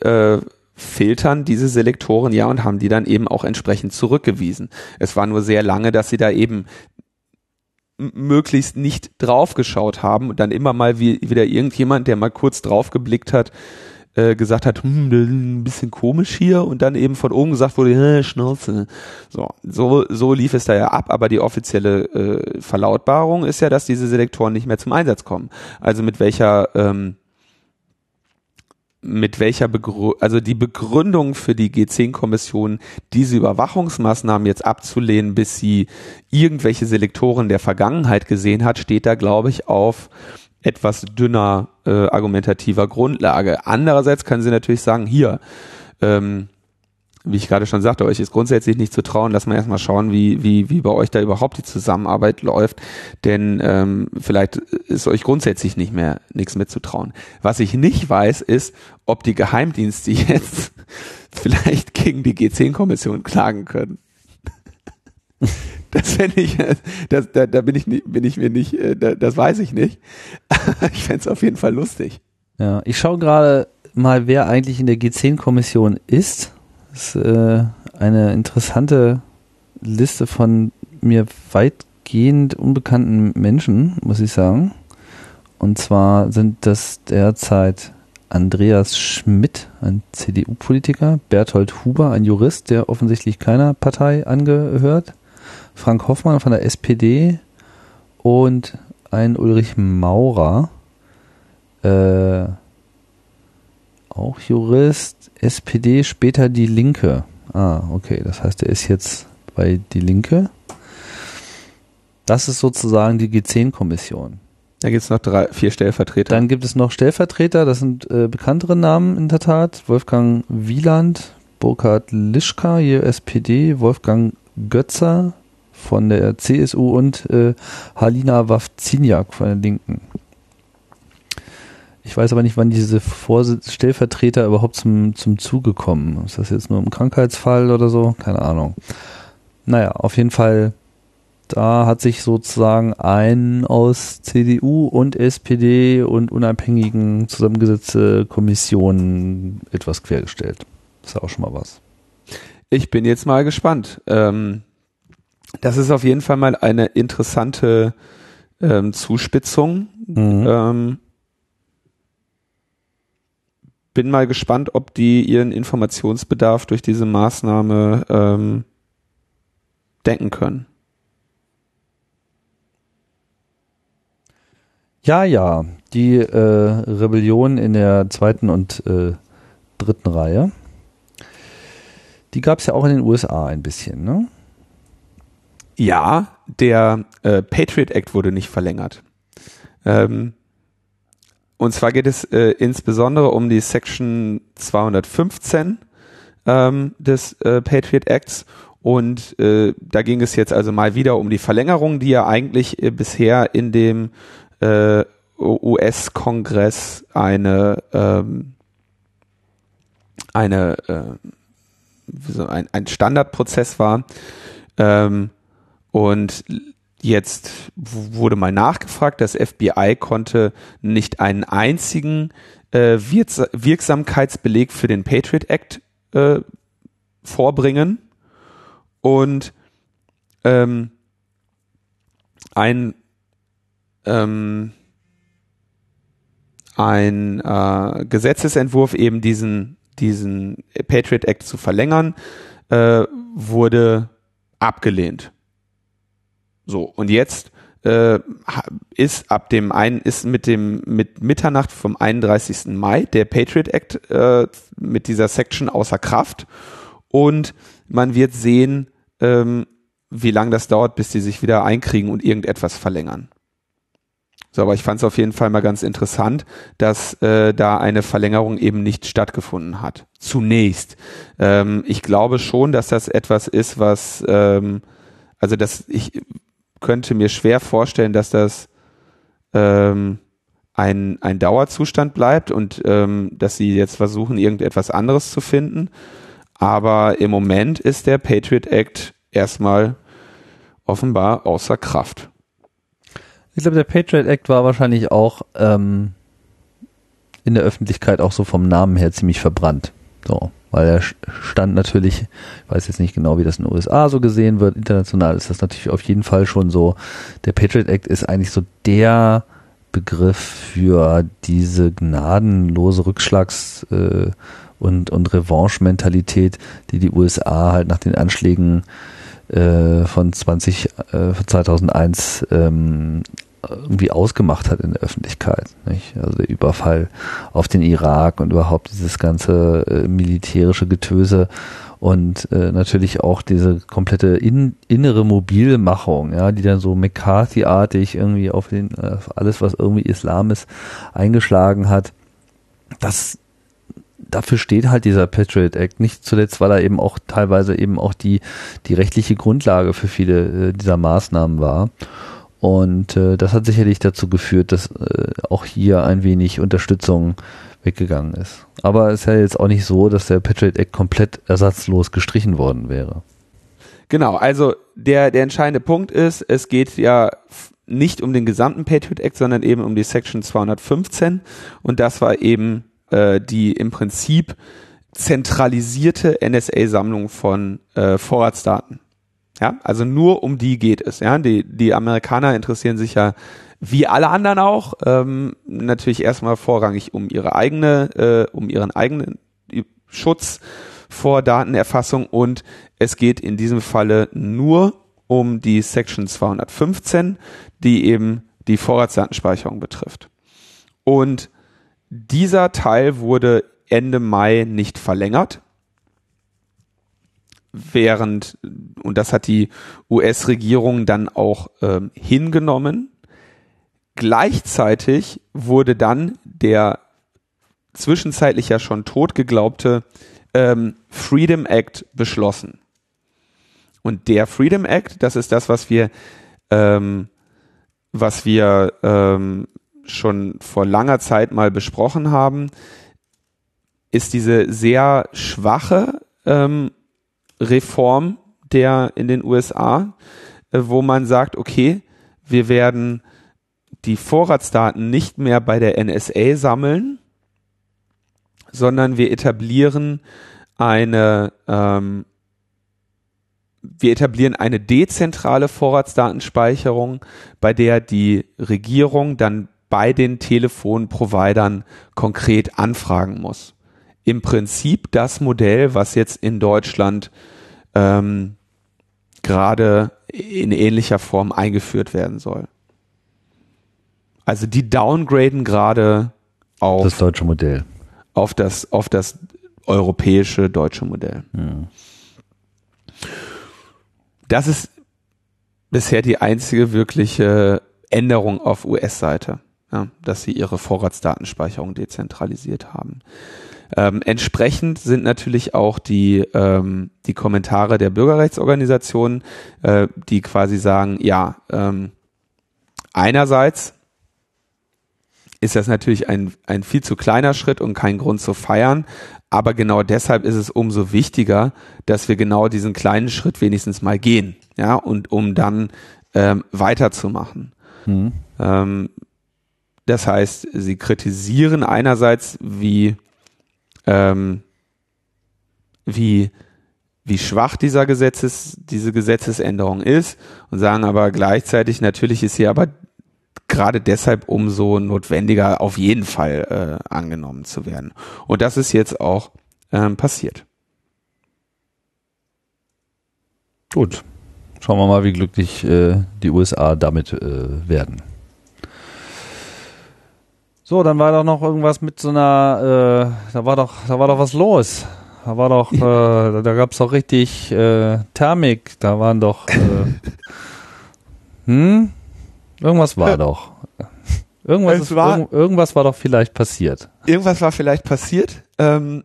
äh, filtern diese Selektoren ja und haben die dann eben auch entsprechend zurückgewiesen. Es war nur sehr lange, dass sie da eben möglichst nicht draufgeschaut haben und dann immer mal wie, wieder irgendjemand, der mal kurz draufgeblickt hat, äh, gesagt hat, hm, ein bisschen komisch hier und dann eben von oben gesagt wurde, Schnauze. So, so, so lief es da ja ab, aber die offizielle äh, Verlautbarung ist ja, dass diese Selektoren nicht mehr zum Einsatz kommen. Also mit welcher ähm, mit welcher Begründung, also die Begründung für die G10-Kommission, diese Überwachungsmaßnahmen jetzt abzulehnen, bis sie irgendwelche Selektoren der Vergangenheit gesehen hat, steht da, glaube ich, auf etwas dünner äh, argumentativer Grundlage. Andererseits kann sie natürlich sagen, hier, ähm, wie ich gerade schon sagte, euch ist grundsätzlich nicht zu trauen. Lass mal erstmal schauen, wie, wie, wie bei euch da überhaupt die Zusammenarbeit läuft. Denn ähm, vielleicht ist euch grundsätzlich nicht mehr nichts mitzutrauen. Was ich nicht weiß, ist, ob die Geheimdienste jetzt vielleicht gegen die G10-Kommission klagen können. Das fände ich, das, da, da bin ich bin ich mir nicht, äh, das weiß ich nicht. Ich fände es auf jeden Fall lustig. Ja, ich schaue gerade mal, wer eigentlich in der G10-Kommission ist das ist äh, eine interessante Liste von mir weitgehend unbekannten Menschen, muss ich sagen. Und zwar sind das derzeit Andreas Schmidt, ein CDU-Politiker, Berthold Huber, ein Jurist, der offensichtlich keiner Partei angehört, Frank Hoffmann von der SPD und ein Ulrich Maurer, äh, auch Jurist, SPD, später die Linke. Ah, okay, das heißt, er ist jetzt bei die Linke. Das ist sozusagen die G10-Kommission. Da gibt es noch drei, vier Stellvertreter. Dann gibt es noch Stellvertreter, das sind äh, bekanntere Namen in der Tat. Wolfgang Wieland, Burkhard Lischka, hier SPD, Wolfgang Götzer von der CSU und äh, Halina Wawziniak von der Linken. Ich weiß aber nicht, wann diese Vorsitz Stellvertreter überhaupt zum, zum Zuge kommen. Ist das jetzt nur im Krankheitsfall oder so? Keine Ahnung. Naja, auf jeden Fall, da hat sich sozusagen ein aus CDU und SPD und unabhängigen zusammengesetzte Kommission etwas quergestellt. ist ja auch schon mal was. Ich bin jetzt mal gespannt. Ähm, das ist auf jeden Fall mal eine interessante ähm, Zuspitzung. Mhm. Ähm, bin mal gespannt, ob die ihren Informationsbedarf durch diese Maßnahme ähm, denken können. Ja, ja, die äh, Rebellion in der zweiten und äh, dritten Reihe, die gab es ja auch in den USA ein bisschen, ne? Ja, der äh, Patriot Act wurde nicht verlängert. Ähm, und zwar geht es äh, insbesondere um die Section 215 ähm, des äh, Patriot Acts. Und äh, da ging es jetzt also mal wieder um die Verlängerung, die ja eigentlich äh, bisher in dem äh, US-Kongress eine ähm, eine äh, so ein, ein Standardprozess war. Ähm, und Jetzt wurde mal nachgefragt, das FBI konnte nicht einen einzigen äh, Wirksamkeitsbeleg für den Patriot Act äh, vorbringen und ähm, ein ähm, ein äh, Gesetzesentwurf eben diesen diesen Patriot Act zu verlängern äh, wurde abgelehnt. So, und jetzt äh, ist ab dem einen, ist mit dem, mit Mitternacht vom 31. Mai der Patriot Act äh, mit dieser Section außer Kraft und man wird sehen, ähm, wie lange das dauert, bis die sich wieder einkriegen und irgendetwas verlängern. So, aber ich fand es auf jeden Fall mal ganz interessant, dass äh, da eine Verlängerung eben nicht stattgefunden hat. Zunächst. Ähm, ich glaube schon, dass das etwas ist, was ähm, also dass ich könnte mir schwer vorstellen, dass das ähm, ein, ein Dauerzustand bleibt und ähm, dass sie jetzt versuchen, irgendetwas anderes zu finden. Aber im Moment ist der Patriot Act erstmal offenbar außer Kraft. Ich glaube, der Patriot Act war wahrscheinlich auch ähm, in der Öffentlichkeit auch so vom Namen her ziemlich verbrannt. So weil er stand natürlich, ich weiß jetzt nicht genau, wie das in den USA so gesehen wird, international ist das natürlich auf jeden Fall schon so, der Patriot Act ist eigentlich so der Begriff für diese gnadenlose Rückschlags- äh, und, und Revanche-Mentalität, die die USA halt nach den Anschlägen äh, von 20, äh, 2001 ähm, irgendwie ausgemacht hat in der Öffentlichkeit. Nicht? Also der Überfall auf den Irak und überhaupt dieses ganze äh, militärische Getöse und äh, natürlich auch diese komplette in, innere Mobilmachung, ja, die dann so McCarthy-artig irgendwie auf den auf alles, was irgendwie Islam ist, eingeschlagen hat. Das dafür steht halt dieser Patriot Act nicht zuletzt, weil er eben auch teilweise eben auch die die rechtliche Grundlage für viele äh, dieser Maßnahmen war. Und äh, das hat sicherlich dazu geführt, dass äh, auch hier ein wenig Unterstützung weggegangen ist. Aber es ist ja jetzt auch nicht so, dass der Patriot Act komplett ersatzlos gestrichen worden wäre. Genau, also der, der entscheidende Punkt ist, es geht ja nicht um den gesamten Patriot Act, sondern eben um die Section 215 und das war eben äh, die im Prinzip zentralisierte NSA-Sammlung von äh, Vorratsdaten. Ja, also nur um die geht es. Ja, die, die Amerikaner interessieren sich ja wie alle anderen auch ähm, natürlich erstmal vorrangig um ihre eigene, äh, um ihren eigenen Schutz vor Datenerfassung und es geht in diesem Falle nur um die Section 215, die eben die Vorratsdatenspeicherung betrifft. Und dieser Teil wurde Ende Mai nicht verlängert während, und das hat die US-Regierung dann auch ähm, hingenommen, gleichzeitig wurde dann der zwischenzeitlich ja schon tot geglaubte ähm, Freedom Act beschlossen. Und der Freedom Act, das ist das, was wir, ähm, was wir ähm, schon vor langer Zeit mal besprochen haben, ist diese sehr schwache ähm, Reform der in den USA, äh, wo man sagt, okay, wir werden die Vorratsdaten nicht mehr bei der NSA sammeln, sondern wir etablieren eine ähm, wir etablieren eine dezentrale Vorratsdatenspeicherung, bei der die Regierung dann bei den Telefonprovidern konkret anfragen muss im Prinzip das Modell, was jetzt in Deutschland ähm, gerade in ähnlicher Form eingeführt werden soll. Also die downgraden gerade auf das deutsche Modell. Auf das, auf das europäische deutsche Modell. Ja. Das ist bisher die einzige wirkliche Änderung auf US-Seite, ja, dass sie ihre Vorratsdatenspeicherung dezentralisiert haben. Ähm, entsprechend sind natürlich auch die, ähm, die Kommentare der Bürgerrechtsorganisationen, äh, die quasi sagen, ja, ähm, einerseits ist das natürlich ein, ein viel zu kleiner Schritt und kein Grund zu feiern. Aber genau deshalb ist es umso wichtiger, dass wir genau diesen kleinen Schritt wenigstens mal gehen. Ja, und um dann ähm, weiterzumachen. Mhm. Ähm, das heißt, sie kritisieren einerseits, wie ähm, wie, wie schwach dieser Gesetzes, diese Gesetzesänderung ist und sagen aber gleichzeitig, natürlich ist sie aber gerade deshalb umso notwendiger, auf jeden Fall äh, angenommen zu werden. Und das ist jetzt auch ähm, passiert. Gut. Schauen wir mal, wie glücklich äh, die USA damit äh, werden. So, dann war doch noch irgendwas mit so einer, äh, da war doch, da war doch was los. Da war doch, äh, da gab's doch richtig äh, Thermik. Da waren doch, äh, hm, irgendwas war doch. Irgendwas, ist, war, irg irgendwas war doch vielleicht passiert. Irgendwas war vielleicht passiert. Ähm,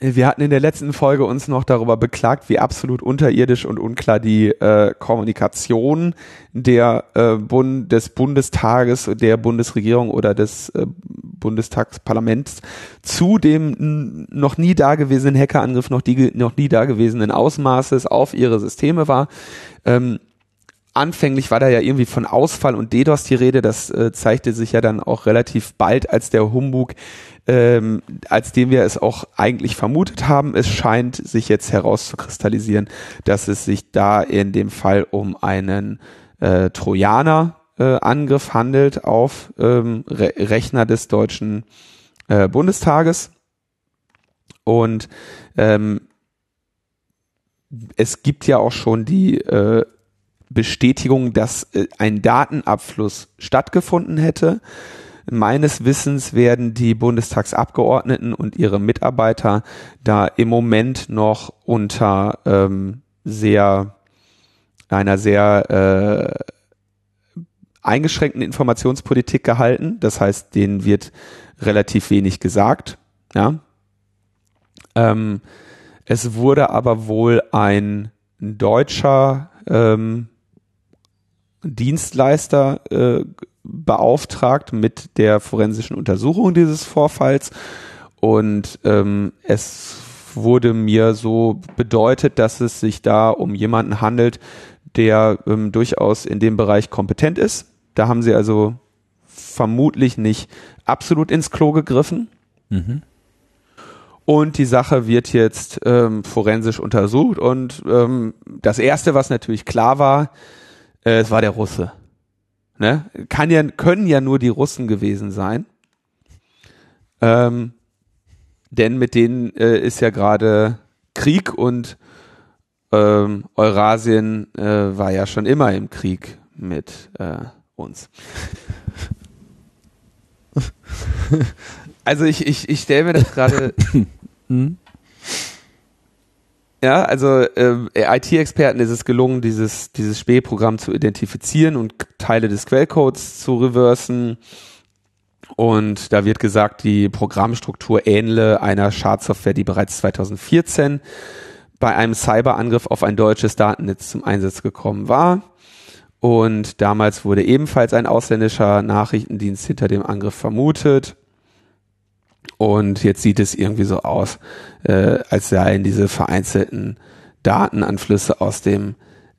wir hatten in der letzten Folge uns noch darüber beklagt, wie absolut unterirdisch und unklar die äh, Kommunikation der äh, Bund des Bundestages, der Bundesregierung oder des äh, Bundestagsparlaments zu dem noch nie dagewesenen Hackerangriff, noch, die, noch nie dagewesenen Ausmaßes auf ihre Systeme war. Ähm, anfänglich war da ja irgendwie von Ausfall und DDoS die Rede. Das äh, zeigte sich ja dann auch relativ bald als der Humbug ähm, als den wir es auch eigentlich vermutet haben. Es scheint sich jetzt herauszukristallisieren, dass es sich da in dem Fall um einen äh, Trojaner Cyberangriff handelt auf ähm, Re Rechner des deutschen äh, Bundestages. Und ähm, es gibt ja auch schon die äh, Bestätigung, dass äh, ein Datenabfluss stattgefunden hätte. Meines Wissens werden die Bundestagsabgeordneten und ihre Mitarbeiter da im Moment noch unter ähm, sehr einer sehr äh, eingeschränkten Informationspolitik gehalten. Das heißt, denen wird relativ wenig gesagt. Ja. Ähm, es wurde aber wohl ein deutscher ähm, Dienstleister äh, beauftragt mit der forensischen Untersuchung dieses Vorfalls und ähm, es wurde mir so bedeutet, dass es sich da um jemanden handelt, der ähm, durchaus in dem Bereich kompetent ist. Da haben sie also vermutlich nicht absolut ins Klo gegriffen. Mhm. Und die Sache wird jetzt ähm, forensisch untersucht. Und ähm, das Erste, was natürlich klar war, äh, es war der Russe. Ne? Kann ja, können ja nur die Russen gewesen sein. Ähm, denn mit denen äh, ist ja gerade Krieg und ähm, Eurasien äh, war ja schon immer im Krieg mit äh, uns. also ich, ich, ich stelle mir das gerade. hm? Ja, also äh, IT-Experten ist es gelungen, dieses, dieses Spähprogramm zu identifizieren und Teile des Quellcodes zu reversen. Und da wird gesagt, die Programmstruktur ähnle einer Schadsoftware, die bereits 2014 bei einem Cyberangriff auf ein deutsches Datennetz zum Einsatz gekommen war. Und damals wurde ebenfalls ein ausländischer Nachrichtendienst hinter dem Angriff vermutet. Und jetzt sieht es irgendwie so aus, äh, als seien diese vereinzelten Datenanflüsse aus dem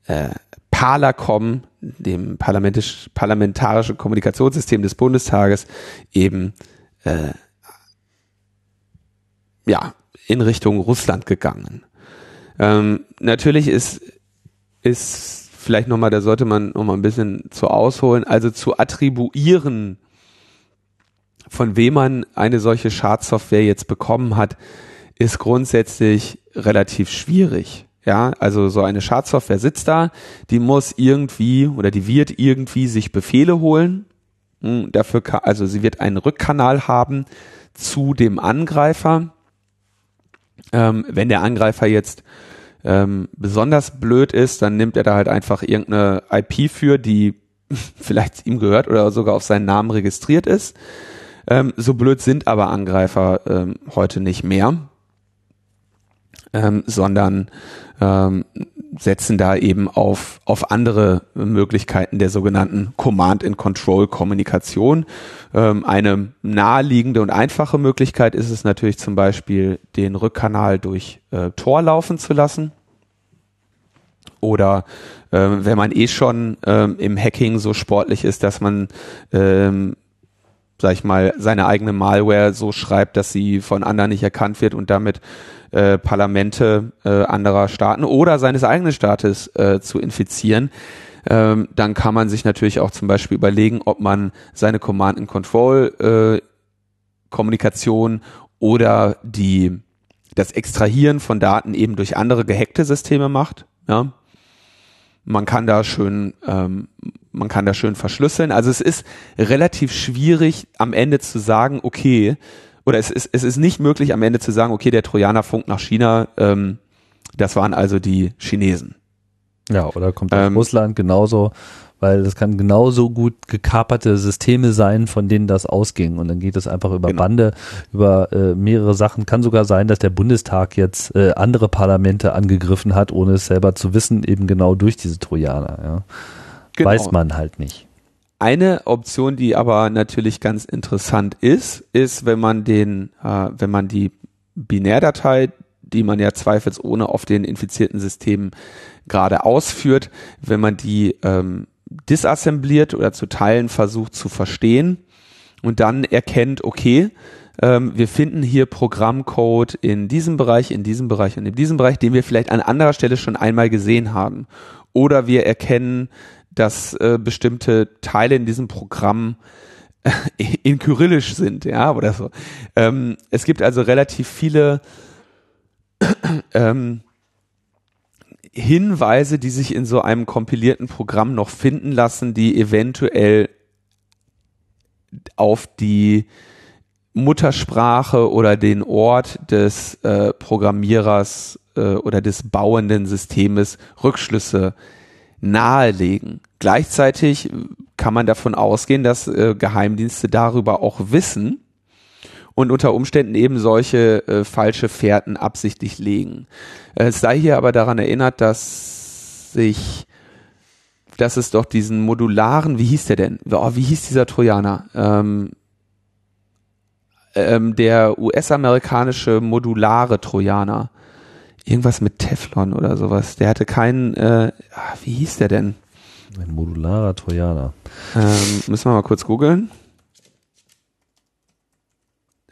äh, Parlacom, dem parlamentisch, parlamentarische Kommunikationssystem des Bundestages, eben äh, ja in Richtung Russland gegangen. Ähm, natürlich ist, ist vielleicht nochmal, da sollte man nochmal ein bisschen zu ausholen, also zu attribuieren, von wem man eine solche Schadsoftware jetzt bekommen hat, ist grundsätzlich relativ schwierig. Ja, also so eine Schadsoftware sitzt da, die muss irgendwie oder die wird irgendwie sich Befehle holen. Hm, dafür, kann, also sie wird einen Rückkanal haben zu dem Angreifer. Ähm, wenn der Angreifer jetzt ähm, besonders blöd ist, dann nimmt er da halt einfach irgendeine IP für, die vielleicht ihm gehört oder sogar auf seinen Namen registriert ist. Ähm, so blöd sind aber Angreifer ähm, heute nicht mehr, ähm, sondern ähm, setzen da eben auf, auf andere Möglichkeiten der sogenannten Command-and-Control-Kommunikation. Ähm, eine naheliegende und einfache Möglichkeit ist es natürlich zum Beispiel, den Rückkanal durch äh, Tor laufen zu lassen. Oder ähm, wenn man eh schon ähm, im Hacking so sportlich ist, dass man ähm, sag ich mal, seine eigene Malware so schreibt, dass sie von anderen nicht erkannt wird und damit äh, Parlamente äh, anderer Staaten oder seines eigenen Staates äh, zu infizieren, ähm, dann kann man sich natürlich auch zum Beispiel überlegen, ob man seine Command and Control äh, Kommunikation oder die das Extrahieren von Daten eben durch andere gehackte Systeme macht. Ja, man kann da schön, ähm, man kann da schön verschlüsseln. Also es ist relativ schwierig am Ende zu sagen, okay, oder es ist, es ist nicht möglich am Ende zu sagen, okay, der Trojaner funkt nach China, ähm, das waren also die Chinesen. Ja, oder kommt aus ähm, Russland genauso weil das kann genauso gut gekaperte Systeme sein, von denen das ausging. Und dann geht es einfach über genau. Bande, über äh, mehrere Sachen. Kann sogar sein, dass der Bundestag jetzt äh, andere Parlamente angegriffen hat, ohne es selber zu wissen, eben genau durch diese Trojaner. Ja. Genau. Weiß man halt nicht. Eine Option, die aber natürlich ganz interessant ist, ist, wenn man den, äh, wenn man die Binärdatei, die man ja zweifelsohne auf den infizierten Systemen gerade ausführt, wenn man die ähm, disassembliert oder zu Teilen versucht zu verstehen und dann erkennt, okay, ähm, wir finden hier Programmcode in diesem Bereich, in diesem Bereich und in diesem Bereich, den wir vielleicht an anderer Stelle schon einmal gesehen haben. Oder wir erkennen, dass äh, bestimmte Teile in diesem Programm in Kyrillisch sind, ja, oder so. Ähm, es gibt also relativ viele ähm, Hinweise, die sich in so einem kompilierten Programm noch finden lassen, die eventuell auf die Muttersprache oder den Ort des äh, Programmierers äh, oder des bauenden Systemes Rückschlüsse nahelegen. Gleichzeitig kann man davon ausgehen, dass äh, Geheimdienste darüber auch wissen und unter Umständen eben solche äh, falsche Fährten absichtlich legen. Äh, es sei hier aber daran erinnert, dass sich dass es doch diesen modularen, wie hieß der denn? Oh, wie hieß dieser Trojaner? Ähm, ähm, der US-amerikanische modulare Trojaner. Irgendwas mit Teflon oder sowas. Der hatte keinen, äh, ah, wie hieß der denn? Ein modularer Trojaner. Ähm, müssen wir mal kurz googeln.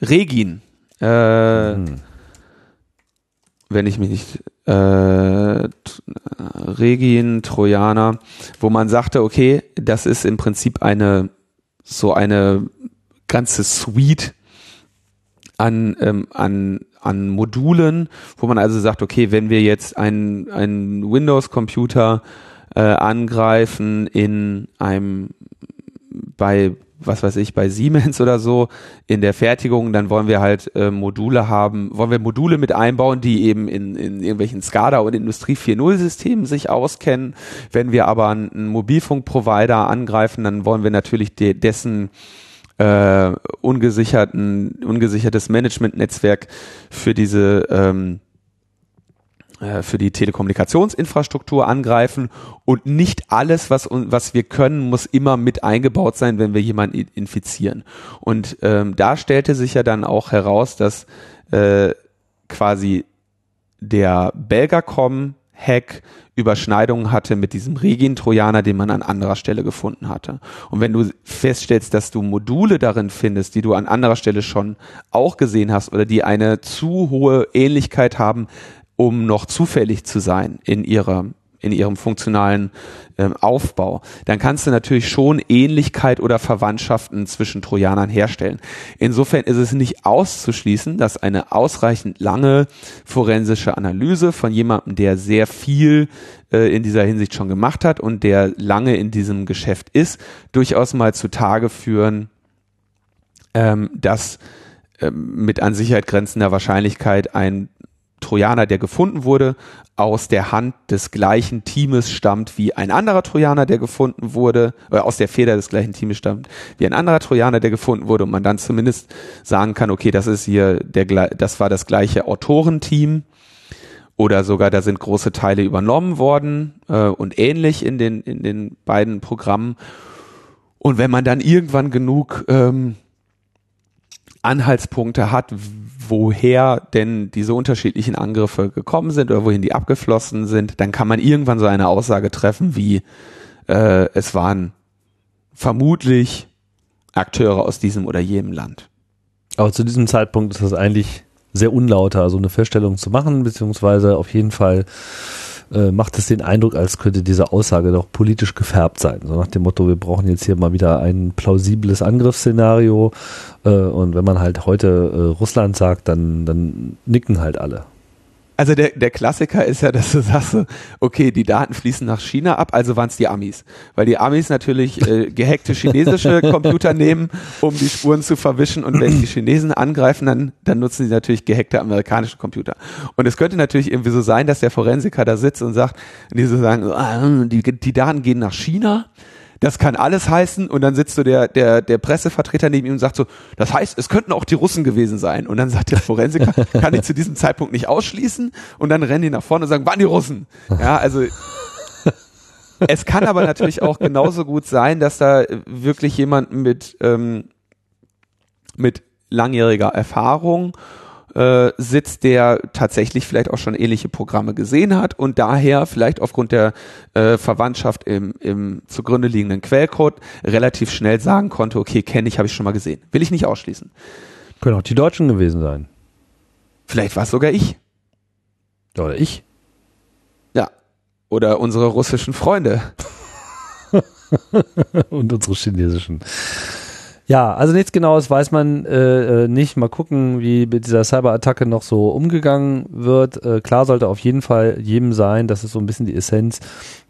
Regin. Äh, hm. Wenn ich mich nicht äh, Regin, Trojaner, wo man sagte, okay, das ist im Prinzip eine so eine ganze Suite an, ähm, an, an Modulen, wo man also sagt, okay, wenn wir jetzt einen, einen Windows-Computer äh, angreifen in einem bei was weiß ich, bei Siemens oder so in der Fertigung, dann wollen wir halt äh, Module haben, wollen wir Module mit einbauen, die eben in, in irgendwelchen SCADA und Industrie 4.0 Systemen sich auskennen. Wenn wir aber einen, Mobilfunkprovider angreifen, dann wollen wir natürlich de dessen äh, ungesicherten, ungesichertes Management-Netzwerk für diese ähm, äh, für die Telekommunikationsinfrastruktur angreifen und nicht alles, was, was wir können, muss immer mit eingebaut sein, wenn wir jemanden infizieren. Und ähm, da stellte sich ja dann auch heraus, dass äh, quasi der Belgacom Hack Überschneidungen hatte mit diesem Regin-Trojaner, den man an anderer Stelle gefunden hatte. Und wenn du feststellst, dass du Module darin findest, die du an anderer Stelle schon auch gesehen hast oder die eine zu hohe Ähnlichkeit haben um noch zufällig zu sein in ihrer in ihrem funktionalen ähm, Aufbau, dann kannst du natürlich schon Ähnlichkeit oder Verwandtschaften zwischen Trojanern herstellen. Insofern ist es nicht auszuschließen, dass eine ausreichend lange forensische Analyse von jemandem, der sehr viel äh, in dieser Hinsicht schon gemacht hat und der lange in diesem Geschäft ist, durchaus mal zutage führen, ähm, dass ähm, mit an Sicherheit grenzender Wahrscheinlichkeit ein Trojaner, der gefunden wurde, aus der Hand des gleichen Teames stammt wie ein anderer Trojaner, der gefunden wurde, oder aus der Feder des gleichen Teames stammt wie ein anderer Trojaner, der gefunden wurde und man dann zumindest sagen kann, okay, das ist hier der, das war das gleiche Autorenteam oder sogar da sind große Teile übernommen worden äh, und ähnlich in den in den beiden Programmen. Und wenn man dann irgendwann genug ähm, Anhaltspunkte hat, woher denn diese unterschiedlichen Angriffe gekommen sind oder wohin die abgeflossen sind, dann kann man irgendwann so eine Aussage treffen wie äh, es waren vermutlich Akteure aus diesem oder jenem Land. Aber zu diesem Zeitpunkt ist das eigentlich sehr unlauter, so eine Feststellung zu machen, beziehungsweise auf jeden Fall äh, macht es den Eindruck, als könnte diese Aussage doch politisch gefärbt sein. So nach dem Motto, wir brauchen jetzt hier mal wieder ein plausibles Angriffsszenario. Äh, und wenn man halt heute äh, Russland sagt, dann, dann nicken halt alle. Also der, der Klassiker ist ja, dass du sagst, okay, die Daten fließen nach China ab, also waren es die Amis. Weil die Amis natürlich äh, gehackte chinesische Computer nehmen, um die Spuren zu verwischen. Und wenn die Chinesen angreifen, dann, dann nutzen sie natürlich gehackte amerikanische Computer. Und es könnte natürlich irgendwie so sein, dass der Forensiker da sitzt und sagt, und die so sagen, ah, die, die Daten gehen nach China das kann alles heißen und dann sitzt so der, der, der Pressevertreter neben ihm und sagt so, das heißt, es könnten auch die Russen gewesen sein. Und dann sagt der Forensiker, kann ich zu diesem Zeitpunkt nicht ausschließen und dann rennen die nach vorne und sagen, waren die Russen. Ja, also es kann aber natürlich auch genauso gut sein, dass da wirklich jemand mit, ähm, mit langjähriger Erfahrung äh, sitzt, der tatsächlich vielleicht auch schon ähnliche Programme gesehen hat und daher vielleicht aufgrund der äh, Verwandtschaft im, im zugrunde liegenden Quellcode relativ schnell sagen konnte, okay, kenne ich, habe ich schon mal gesehen. Will ich nicht ausschließen. Können auch die Deutschen gewesen sein. Vielleicht war es sogar ich. Oder ich. Ja. Oder unsere russischen Freunde. und unsere chinesischen. Ja, also nichts Genaues weiß man äh, äh, nicht. Mal gucken, wie mit dieser Cyberattacke noch so umgegangen wird. Äh, klar sollte auf jeden Fall jedem sein, das ist so ein bisschen die Essenz.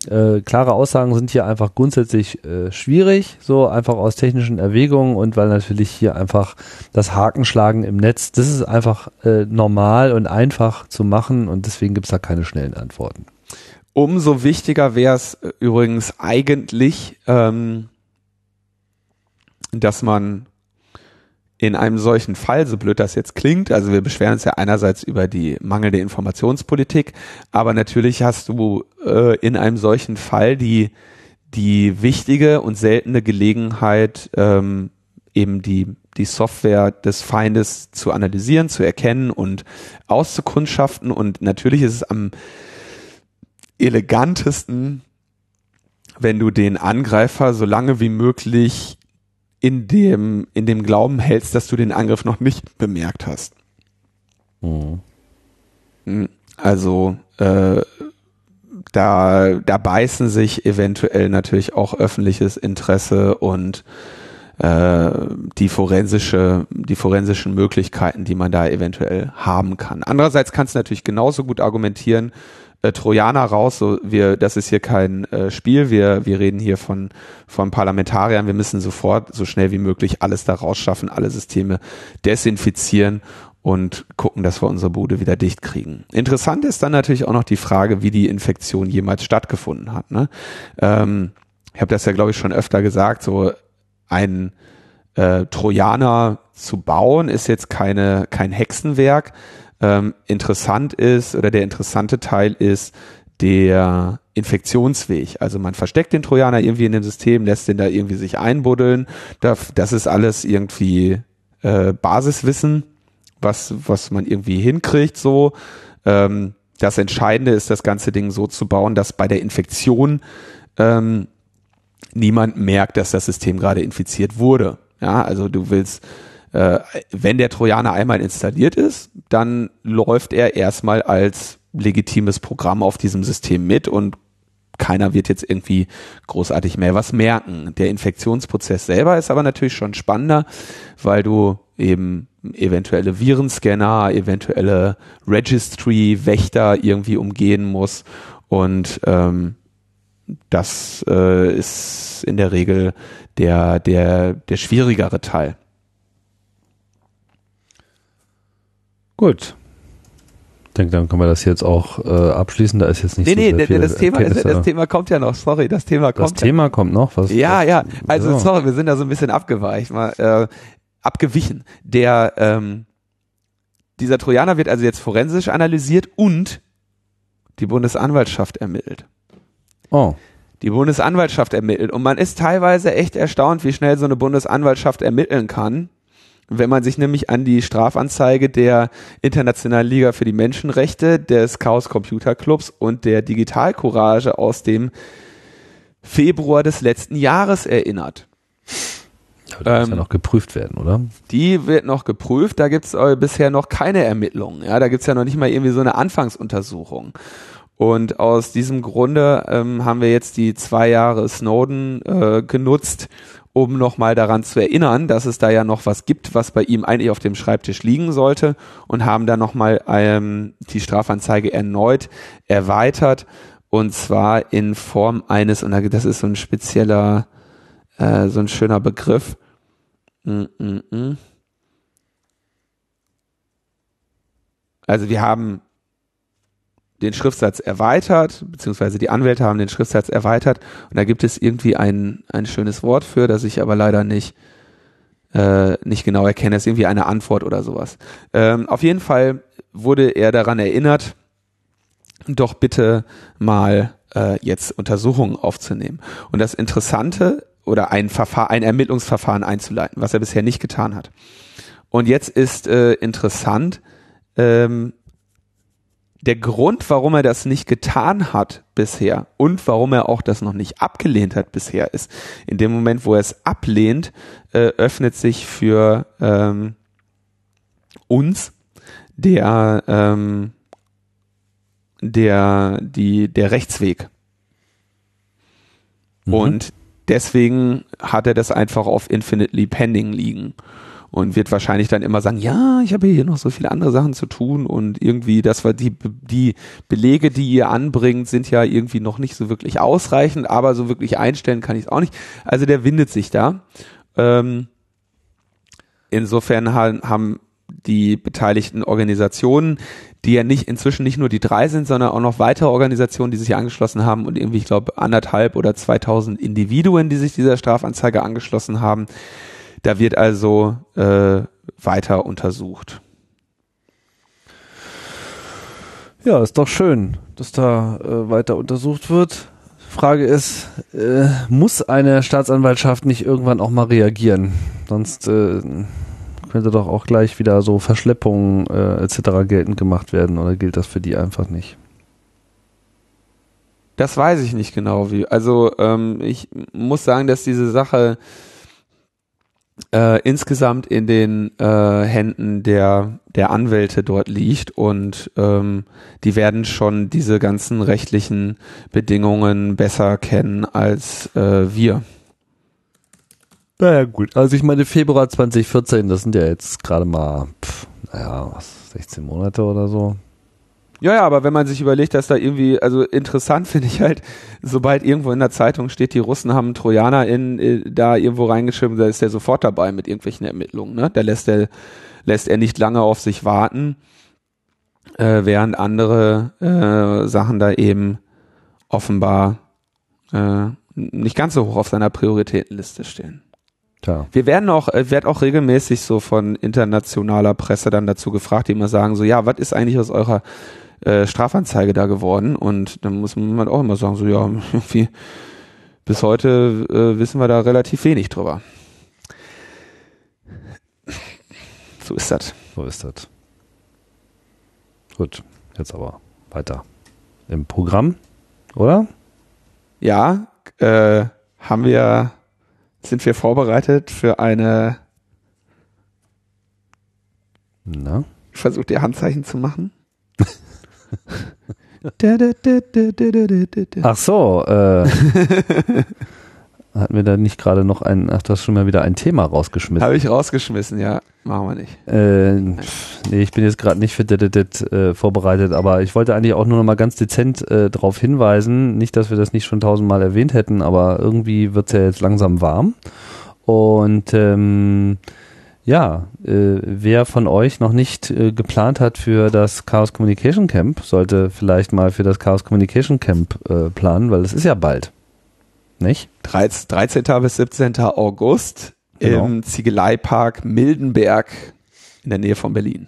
Äh, klare Aussagen sind hier einfach grundsätzlich äh, schwierig, so einfach aus technischen Erwägungen und weil natürlich hier einfach das Hakenschlagen im Netz, das ist einfach äh, normal und einfach zu machen und deswegen gibt's da keine schnellen Antworten. Umso wichtiger wäre es übrigens eigentlich, ähm, dass man in einem solchen Fall, so blöd das jetzt klingt, also wir beschweren uns ja einerseits über die mangelnde Informationspolitik, aber natürlich hast du äh, in einem solchen Fall die, die wichtige und seltene Gelegenheit, ähm, eben die, die Software des Feindes zu analysieren, zu erkennen und auszukundschaften. Und natürlich ist es am elegantesten, wenn du den Angreifer so lange wie möglich in dem, in dem Glauben hältst, dass du den Angriff noch nicht bemerkt hast. Mhm. Also äh, da, da beißen sich eventuell natürlich auch öffentliches Interesse und äh, die forensische, die forensischen Möglichkeiten, die man da eventuell haben kann. Andererseits kannst du natürlich genauso gut argumentieren, äh, Trojaner raus. So, wir, das ist hier kein äh, Spiel. Wir, wir reden hier von, von Parlamentariern. Wir müssen sofort so schnell wie möglich alles da rausschaffen, alle Systeme desinfizieren und gucken, dass wir unsere Bude wieder dicht kriegen. Interessant ist dann natürlich auch noch die Frage, wie die Infektion jemals stattgefunden hat. Ne? Ähm, ich habe das ja, glaube ich, schon öfter gesagt, so ein äh, Trojaner zu bauen ist jetzt keine, kein Hexenwerk ähm, interessant ist oder der interessante Teil ist der Infektionsweg. Also man versteckt den Trojaner irgendwie in dem System, lässt den da irgendwie sich einbuddeln. Das ist alles irgendwie äh, Basiswissen, was, was man irgendwie hinkriegt so. Ähm, das Entscheidende ist, das ganze Ding so zu bauen, dass bei der Infektion ähm, niemand merkt, dass das System gerade infiziert wurde. Ja, also du willst äh, wenn der Trojaner einmal installiert ist, dann läuft er erstmal als legitimes Programm auf diesem System mit und keiner wird jetzt irgendwie großartig mehr was merken. Der Infektionsprozess selber ist aber natürlich schon spannender, weil du eben eventuelle Virenscanner, eventuelle Registry-Wächter irgendwie umgehen musst und ähm, das äh, ist in der Regel der, der, der schwierigere Teil. Gut. Ich denke, dann können wir das jetzt auch äh, abschließen. Da ist jetzt nicht nee, so nee, sehr viel das Thema, das, das Thema kommt ja noch. Sorry, das Thema kommt. Das Thema kommt noch. Was? Ja, was, ja. Also so. sorry, wir sind da so ein bisschen abgeweicht, mal äh, abgewichen. Der ähm, dieser Trojaner wird also jetzt forensisch analysiert und die Bundesanwaltschaft ermittelt. Oh. Die Bundesanwaltschaft ermittelt und man ist teilweise echt erstaunt, wie schnell so eine Bundesanwaltschaft ermitteln kann. Wenn man sich nämlich an die Strafanzeige der Internationalen Liga für die Menschenrechte, des Chaos Computer Clubs und der Digital Courage aus dem Februar des letzten Jahres erinnert. Ja, die ähm, muss ja noch geprüft werden, oder? Die wird noch geprüft, da gibt's äh, bisher noch keine Ermittlungen. Ja, da gibt's ja noch nicht mal irgendwie so eine Anfangsuntersuchung. Und aus diesem Grunde ähm, haben wir jetzt die zwei Jahre Snowden äh, genutzt, um nochmal daran zu erinnern, dass es da ja noch was gibt, was bei ihm eigentlich auf dem Schreibtisch liegen sollte und haben dann nochmal ähm, die Strafanzeige erneut erweitert und zwar in Form eines, und das ist so ein spezieller, äh, so ein schöner Begriff. Mm -mm -mm. Also wir haben den Schriftsatz erweitert, beziehungsweise die Anwälte haben den Schriftsatz erweitert und da gibt es irgendwie ein, ein schönes Wort für, das ich aber leider nicht, äh, nicht genau erkenne. Das ist irgendwie eine Antwort oder sowas. Ähm, auf jeden Fall wurde er daran erinnert, doch bitte mal äh, jetzt Untersuchungen aufzunehmen. Und das Interessante oder ein Verfahren, ein Ermittlungsverfahren einzuleiten, was er bisher nicht getan hat. Und jetzt ist äh, interessant, ähm, der Grund, warum er das nicht getan hat bisher und warum er auch das noch nicht abgelehnt hat bisher, ist, in dem Moment, wo er es ablehnt, äh, öffnet sich für ähm, uns der ähm, der die der Rechtsweg. Mhm. Und deswegen hat er das einfach auf Infinitely Pending liegen und wird wahrscheinlich dann immer sagen, ja, ich habe hier noch so viele andere Sachen zu tun und irgendwie, das war die, die Belege, die ihr anbringt, sind ja irgendwie noch nicht so wirklich ausreichend, aber so wirklich einstellen kann ich es auch nicht. Also der windet sich da. Ähm, insofern haben die beteiligten Organisationen, die ja nicht inzwischen nicht nur die drei sind, sondern auch noch weitere Organisationen, die sich angeschlossen haben und irgendwie, ich glaube, anderthalb oder 2000 Individuen, die sich dieser Strafanzeige angeschlossen haben, da wird also äh, weiter untersucht. Ja, ist doch schön, dass da äh, weiter untersucht wird. Frage ist, äh, muss eine Staatsanwaltschaft nicht irgendwann auch mal reagieren? Sonst äh, könnte doch auch gleich wieder so Verschleppungen äh, etc. geltend gemacht werden oder gilt das für die einfach nicht? Das weiß ich nicht genau wie. Also ähm, ich muss sagen, dass diese Sache äh, insgesamt in den äh, Händen der, der Anwälte dort liegt und ähm, die werden schon diese ganzen rechtlichen Bedingungen besser kennen als äh, wir. Naja, gut. Also ich meine, Februar 2014, das sind ja jetzt gerade mal, pff, naja, was, 16 Monate oder so. Ja, ja, aber wenn man sich überlegt, dass da irgendwie, also interessant finde ich halt, sobald irgendwo in der Zeitung steht, die Russen haben Trojaner in, in äh, da irgendwo reingeschrieben, da ist der sofort dabei mit irgendwelchen Ermittlungen, ne? Da lässt er, lässt er nicht lange auf sich warten, äh, während andere äh, Sachen da eben offenbar äh, nicht ganz so hoch auf seiner Prioritätenliste stehen. Tja. Wir werden auch, äh, wird auch regelmäßig so von internationaler Presse dann dazu gefragt, die immer sagen so, ja, was ist eigentlich aus eurer äh, Strafanzeige da geworden? Und dann muss man auch immer sagen so, ja, irgendwie bis heute äh, wissen wir da relativ wenig drüber. So ist das. So ist das. Gut, jetzt aber weiter im Programm, oder? Ja, äh, haben wir sind wir vorbereitet für eine. Na? Ich versuche dir Handzeichen zu machen. Ach so, äh, hatten wir da nicht gerade noch ein, ach, du hast schon mal wieder ein Thema rausgeschmissen. Habe ich rausgeschmissen, ja. Machen wir nicht. Äh, nee, ich bin jetzt gerade nicht für das äh, vorbereitet, aber ich wollte eigentlich auch nur noch mal ganz dezent äh, darauf hinweisen, nicht, dass wir das nicht schon tausendmal erwähnt hätten, aber irgendwie wird es ja jetzt langsam warm. Und ähm, ja, äh, wer von euch noch nicht äh, geplant hat für das Chaos Communication Camp, sollte vielleicht mal für das Chaos Communication Camp äh, planen, weil es ist ja bald. Nicht? 13. 13. bis 17. August Genau. im Ziegeleipark Mildenberg in der Nähe von Berlin.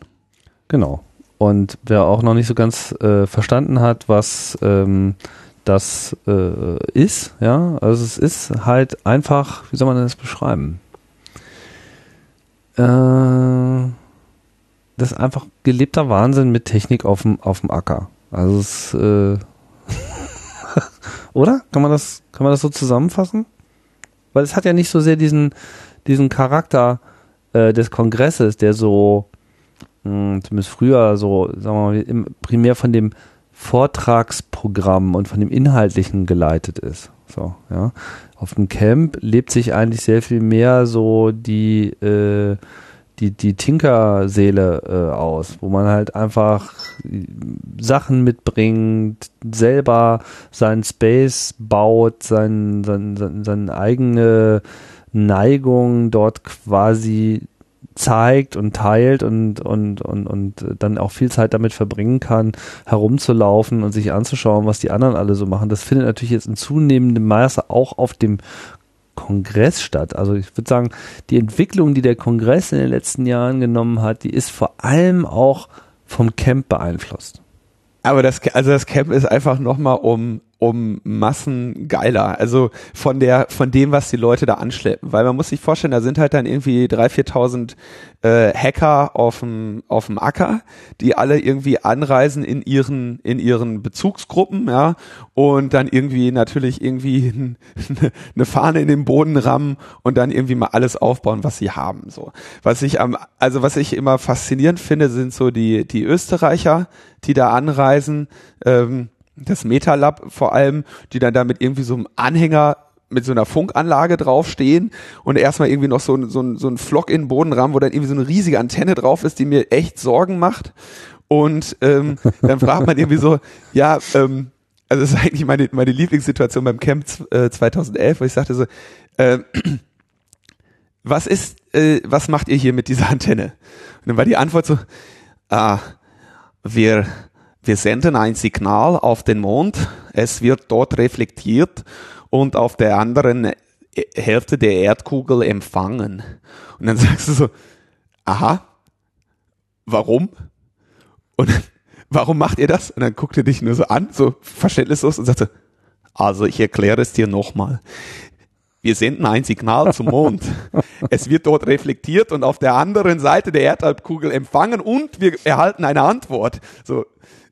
Genau. Und wer auch noch nicht so ganz äh, verstanden hat, was ähm, das äh, ist, ja, also es ist halt einfach, wie soll man das beschreiben? Äh, das ist einfach gelebter Wahnsinn mit Technik auf dem auf dem Acker. Also es äh, oder? Kann man das kann man das so zusammenfassen? Weil es hat ja nicht so sehr diesen diesen Charakter äh, des Kongresses, der so mh, zumindest früher so, sagen wir mal, im, primär von dem Vortragsprogramm und von dem Inhaltlichen geleitet ist. So, ja. Auf dem Camp lebt sich eigentlich sehr viel mehr so die, äh, die, die Tinker-Seele äh, aus, wo man halt einfach Sachen mitbringt, selber seinen Space baut, sein, sein, sein, seine eigene Neigung dort quasi zeigt und teilt und, und, und, und dann auch viel Zeit damit verbringen kann, herumzulaufen und sich anzuschauen, was die anderen alle so machen. Das findet natürlich jetzt in zunehmendem Maße auch auf dem Kongress statt. Also ich würde sagen, die Entwicklung, die der Kongress in den letzten Jahren genommen hat, die ist vor allem auch vom Camp beeinflusst. Aber das, also das Camp ist einfach nochmal um, um Massen geiler. Also von der, von dem, was die Leute da anschleppen. Weil man muss sich vorstellen, da sind halt dann irgendwie 3.000, 4.000 äh, Hacker auf dem, auf dem Acker, die alle irgendwie anreisen in ihren, in ihren Bezugsgruppen, ja, und dann irgendwie natürlich irgendwie eine Fahne in den Boden rammen und dann irgendwie mal alles aufbauen, was sie haben, so. Was ich am, also was ich immer faszinierend finde, sind so die, die Österreicher, die da anreisen, ähm, das MetaLab vor allem, die dann da mit irgendwie so einem Anhänger mit so einer Funkanlage draufstehen und erstmal irgendwie noch so, ein so, ein so ein Flock in den Boden rammen, wo dann irgendwie so eine riesige Antenne drauf ist, die mir echt Sorgen macht. Und ähm, dann fragt man irgendwie so, ja, ähm, also das ist eigentlich meine, meine Lieblingssituation beim Camp äh, 2011, wo ich sagte so, äh, was ist, äh, was macht ihr hier mit dieser Antenne? Und dann war die Antwort so, ah, wir, wir senden ein Signal auf den Mond, es wird dort reflektiert und auf der anderen Hälfte der Erdkugel empfangen. Und dann sagst du so, aha, warum? Und dann, warum macht ihr das? Und dann guckt er dich nur so an, so verständnislos und sagt so, also ich erkläre es dir nochmal. Wir senden ein Signal zum Mond. es wird dort reflektiert und auf der anderen Seite der Erdhalbkugel empfangen und wir erhalten eine Antwort. So,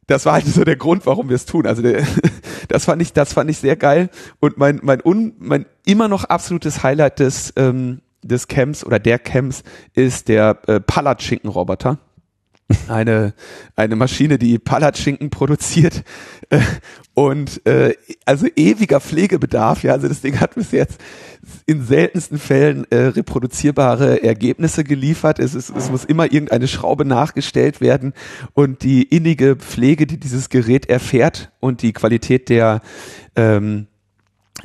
das war halt so der Grund, warum wir es tun. Also der, das fand ich, das fand ich sehr geil. Und mein, mein, un, mein immer noch absolutes Highlight des, ähm, des Camps oder der Camps ist der äh, Palatschinken-Roboter eine, eine Maschine, die Palatschinken produziert äh, und äh, also ewiger Pflegebedarf. Ja, also das Ding hat bis jetzt in seltensten Fällen äh, reproduzierbare Ergebnisse geliefert. Es, ist, es muss immer irgendeine Schraube nachgestellt werden und die innige Pflege, die dieses Gerät erfährt und die Qualität der ähm,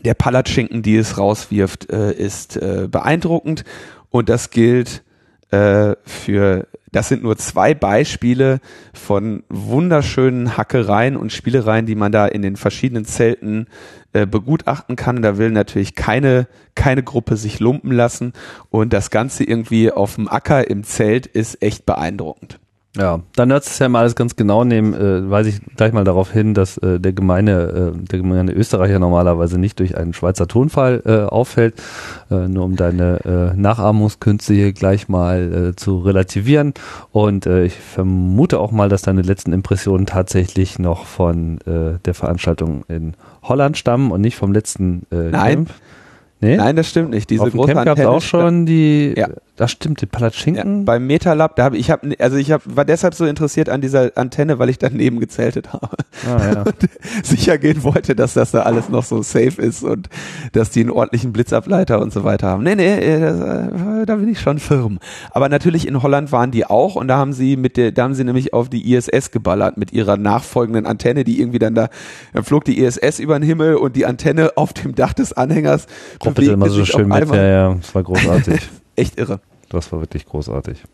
der Palatschinken, die es rauswirft, äh, ist äh, beeindruckend und das gilt äh, für das sind nur zwei Beispiele von wunderschönen Hackereien und Spielereien, die man da in den verschiedenen Zelten äh, begutachten kann. Da will natürlich keine, keine Gruppe sich lumpen lassen. Und das Ganze irgendwie auf dem Acker im Zelt ist echt beeindruckend. Ja, dann hört es ja mal alles ganz genau nehmen, äh, weise ich gleich mal darauf hin, dass äh, der gemeine, äh, der gemeine Österreicher normalerweise nicht durch einen Schweizer Tonfall äh, auffällt, äh, nur um deine äh, Nachahmungskünste hier gleich mal äh, zu relativieren. Und äh, ich vermute auch mal, dass deine letzten Impressionen tatsächlich noch von äh, der Veranstaltung in Holland stammen und nicht vom letzten äh, Nein. Camp. Nee? Nein, das stimmt nicht. Diese Auf dem Camp gab es auch schon die, ja. Das stimmt, die Palatschinken. Ja, beim Metalab, da habe ich habe also ich hab, war deshalb so interessiert an dieser Antenne, weil ich daneben gezeltet habe. Ah, ja. und sicher gehen wollte, dass das da alles noch so safe ist und dass die einen ordentlichen Blitzableiter und so weiter haben. Nee, nee, äh, das, äh, da bin ich schon firm. Aber natürlich in Holland waren die auch und da haben sie mit der, da haben sie nämlich auf die ISS geballert mit ihrer nachfolgenden Antenne, die irgendwie dann da, dann flog die ISS über den Himmel und die Antenne auf dem Dach des Anhängers bitte immer so schön mit. Ja, ja, das war großartig. Echt irre. Das war wirklich großartig.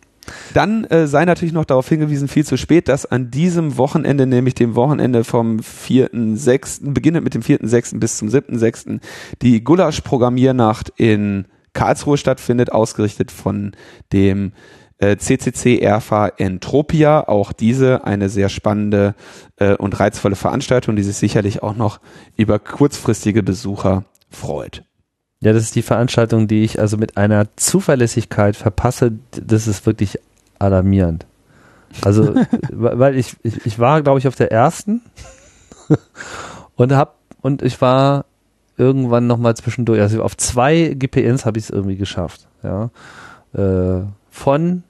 Dann äh, sei natürlich noch darauf hingewiesen, viel zu spät, dass an diesem Wochenende, nämlich dem Wochenende vom 4.6., beginnend mit dem 4.6. bis zum 7.6., die Gulasch-Programmiernacht in Karlsruhe stattfindet, ausgerichtet von dem äh, CCC ERFA Entropia. Auch diese eine sehr spannende äh, und reizvolle Veranstaltung, die sich sicherlich auch noch über kurzfristige Besucher freut. Ja, das ist die Veranstaltung, die ich also mit einer Zuverlässigkeit verpasse. Das ist wirklich alarmierend. Also, weil ich, ich, ich war, glaube ich, auf der ersten und hab, und ich war irgendwann nochmal zwischendurch, also auf zwei GPNs habe ich es irgendwie geschafft, ja. Äh, von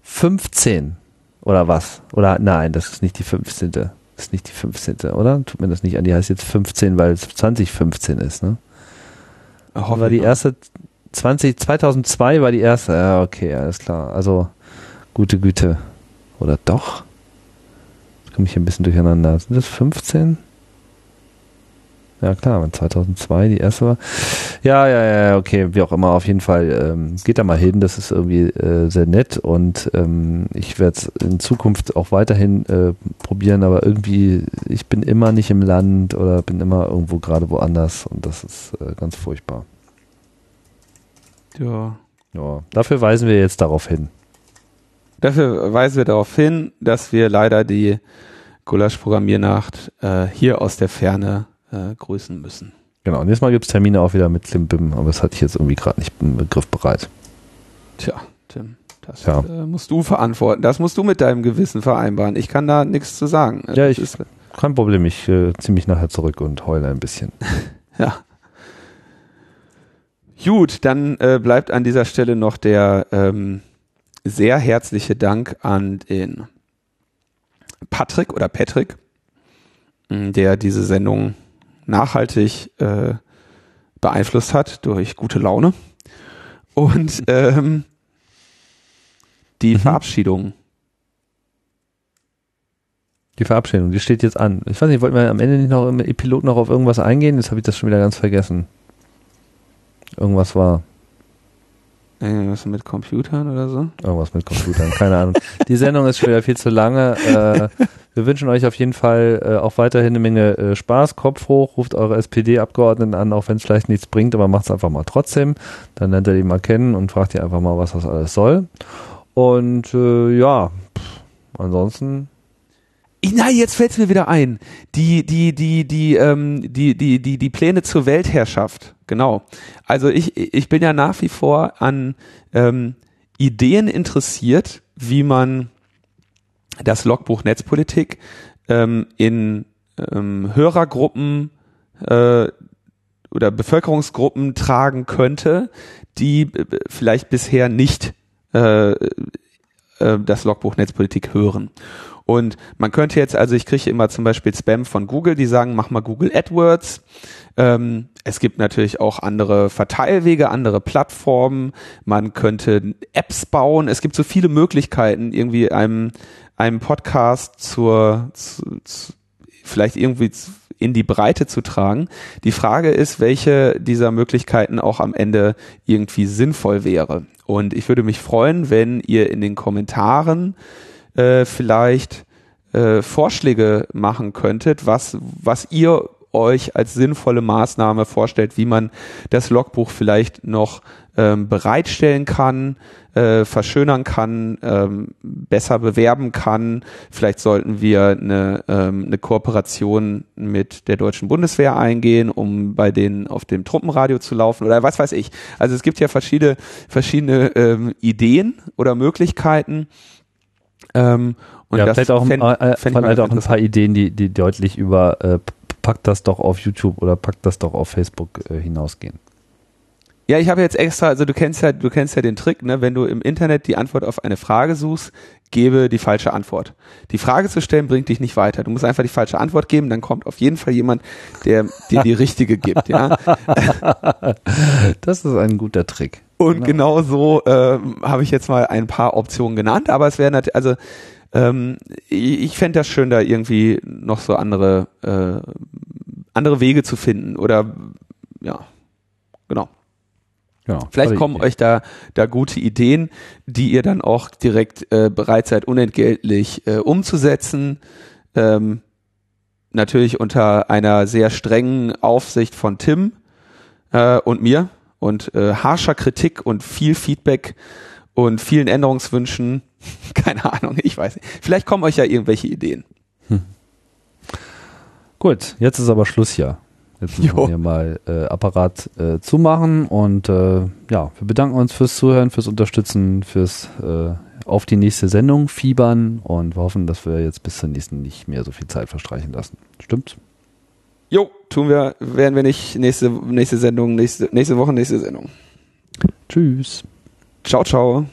15 oder was? Oder nein, das ist nicht die 15. Das ist nicht die 15. oder? Tut mir das nicht an, die heißt jetzt 15, weil es 2015 ist, ne? Hoffen war die erste 20, 2002 war die erste. Ja, okay, alles klar. Also gute Güte. Oder doch? Jetzt komme ich hier ein bisschen durcheinander. Sind das 15? Ja klar, wenn 2002 die erste war. Ja, ja, ja, okay, wie auch immer, auf jeden Fall ähm, geht da mal hin, das ist irgendwie äh, sehr nett und ähm, ich werde es in Zukunft auch weiterhin äh, probieren, aber irgendwie, ich bin immer nicht im Land oder bin immer irgendwo gerade woanders und das ist äh, ganz furchtbar. Ja. Ja, dafür weisen wir jetzt darauf hin. Dafür weisen wir darauf hin, dass wir leider die Gulasch-Programmiernacht äh, hier aus der Ferne äh, grüßen müssen. Genau, nächstes Mal gibt es Termine auch wieder mit Klimbim, aber das hatte ich jetzt irgendwie gerade nicht im Begriff bereit. Tja, Tim, das ja. äh, musst du verantworten. Das musst du mit deinem Gewissen vereinbaren. Ich kann da nichts zu sagen. Ja, ich, ist, kein Problem. Ich äh, ziehe mich nachher zurück und heule ein bisschen. ja. Gut, dann äh, bleibt an dieser Stelle noch der ähm, sehr herzliche Dank an den Patrick oder Patrick, der diese Sendung nachhaltig äh, beeinflusst hat durch gute Laune. Und ähm, die Mhm. Verabschiedung. Die Verabschiedung, die steht jetzt an. Ich weiß nicht, wollten wir am Ende nicht noch im Epilog noch auf irgendwas eingehen? Jetzt habe ich das schon wieder ganz vergessen. Irgendwas war. Irgendwas mit Computern oder so? Irgendwas mit Computern, keine Ahnung. Die Sendung ist schon wieder viel zu lange. Äh, wir wünschen euch auf jeden Fall äh, auch weiterhin eine Menge äh, Spaß. Kopf hoch, ruft eure SPD-Abgeordneten an, auch wenn es vielleicht nichts bringt, aber macht es einfach mal trotzdem. Dann lernt ihr die mal kennen und fragt ihr einfach mal, was das alles soll. Und äh, ja, pff, ansonsten Nein, jetzt fällt es mir wieder ein. Die, die, die, die, ähm, die, die, die, die Pläne zur Weltherrschaft. Genau. Also ich, ich bin ja nach wie vor an ähm, Ideen interessiert, wie man das Logbuch Netzpolitik ähm, in ähm, Hörergruppen äh, oder Bevölkerungsgruppen tragen könnte, die äh, vielleicht bisher nicht äh, äh, das Logbuch Netzpolitik hören. Und man könnte jetzt, also ich kriege immer zum Beispiel Spam von Google, die sagen, mach mal Google AdWords. Ähm, es gibt natürlich auch andere Verteilwege, andere Plattformen. Man könnte Apps bauen. Es gibt so viele Möglichkeiten, irgendwie einem, einem Podcast zur, zu, zu, vielleicht irgendwie in die Breite zu tragen. Die Frage ist, welche dieser Möglichkeiten auch am Ende irgendwie sinnvoll wäre. Und ich würde mich freuen, wenn ihr in den Kommentaren äh, vielleicht äh, Vorschläge machen könntet, was, was ihr euch als sinnvolle Maßnahme vorstellt, wie man das Logbuch vielleicht noch ähm, bereitstellen kann, äh, verschönern kann, ähm, besser bewerben kann. Vielleicht sollten wir eine, ähm, eine Kooperation mit der deutschen Bundeswehr eingehen, um bei denen auf dem Truppenradio zu laufen oder was weiß ich. Also es gibt ja verschiedene, verschiedene ähm, Ideen oder Möglichkeiten. Ähm, und ja, das vielleicht auch, fänd- äh, fänd vielleicht auch ein paar Ideen, die, die deutlich über äh, packt das doch auf YouTube oder packt das doch auf Facebook äh, hinausgehen. Ja, ich habe jetzt extra, also du kennst ja, du kennst ja den Trick, ne? Wenn du im Internet die Antwort auf eine Frage suchst, gebe die falsche Antwort. Die Frage zu stellen bringt dich nicht weiter. Du musst einfach die falsche Antwort geben, dann kommt auf jeden Fall jemand, der dir die richtige gibt, ja. Das ist ein guter Trick. Und genau so ähm, habe ich jetzt mal ein paar Optionen genannt, aber es wäre natürlich, also ähm, ich, ich fände das schön, da irgendwie noch so andere äh, andere Wege zu finden oder ja, genau. Genau. Vielleicht kommen euch da, da gute Ideen, die ihr dann auch direkt äh, bereit seid, unentgeltlich äh, umzusetzen. Ähm, natürlich unter einer sehr strengen Aufsicht von Tim äh, und mir und äh, harscher Kritik und viel Feedback und vielen Änderungswünschen. Keine Ahnung, ich weiß nicht. Vielleicht kommen euch ja irgendwelche Ideen. Gut, jetzt ist aber Schluss hier. Jetzt müssen wir hier mal äh, Apparat äh, zumachen und äh, ja, wir bedanken uns fürs Zuhören, fürs Unterstützen, fürs äh, auf die nächste Sendung fiebern und wir hoffen, dass wir jetzt bis zur nächsten nicht mehr so viel Zeit verstreichen lassen. Stimmt's? Jo, tun wir, werden wir nicht nächste, nächste Sendung, nächste, nächste Woche, nächste Sendung. Tschüss. Ciao, ciao.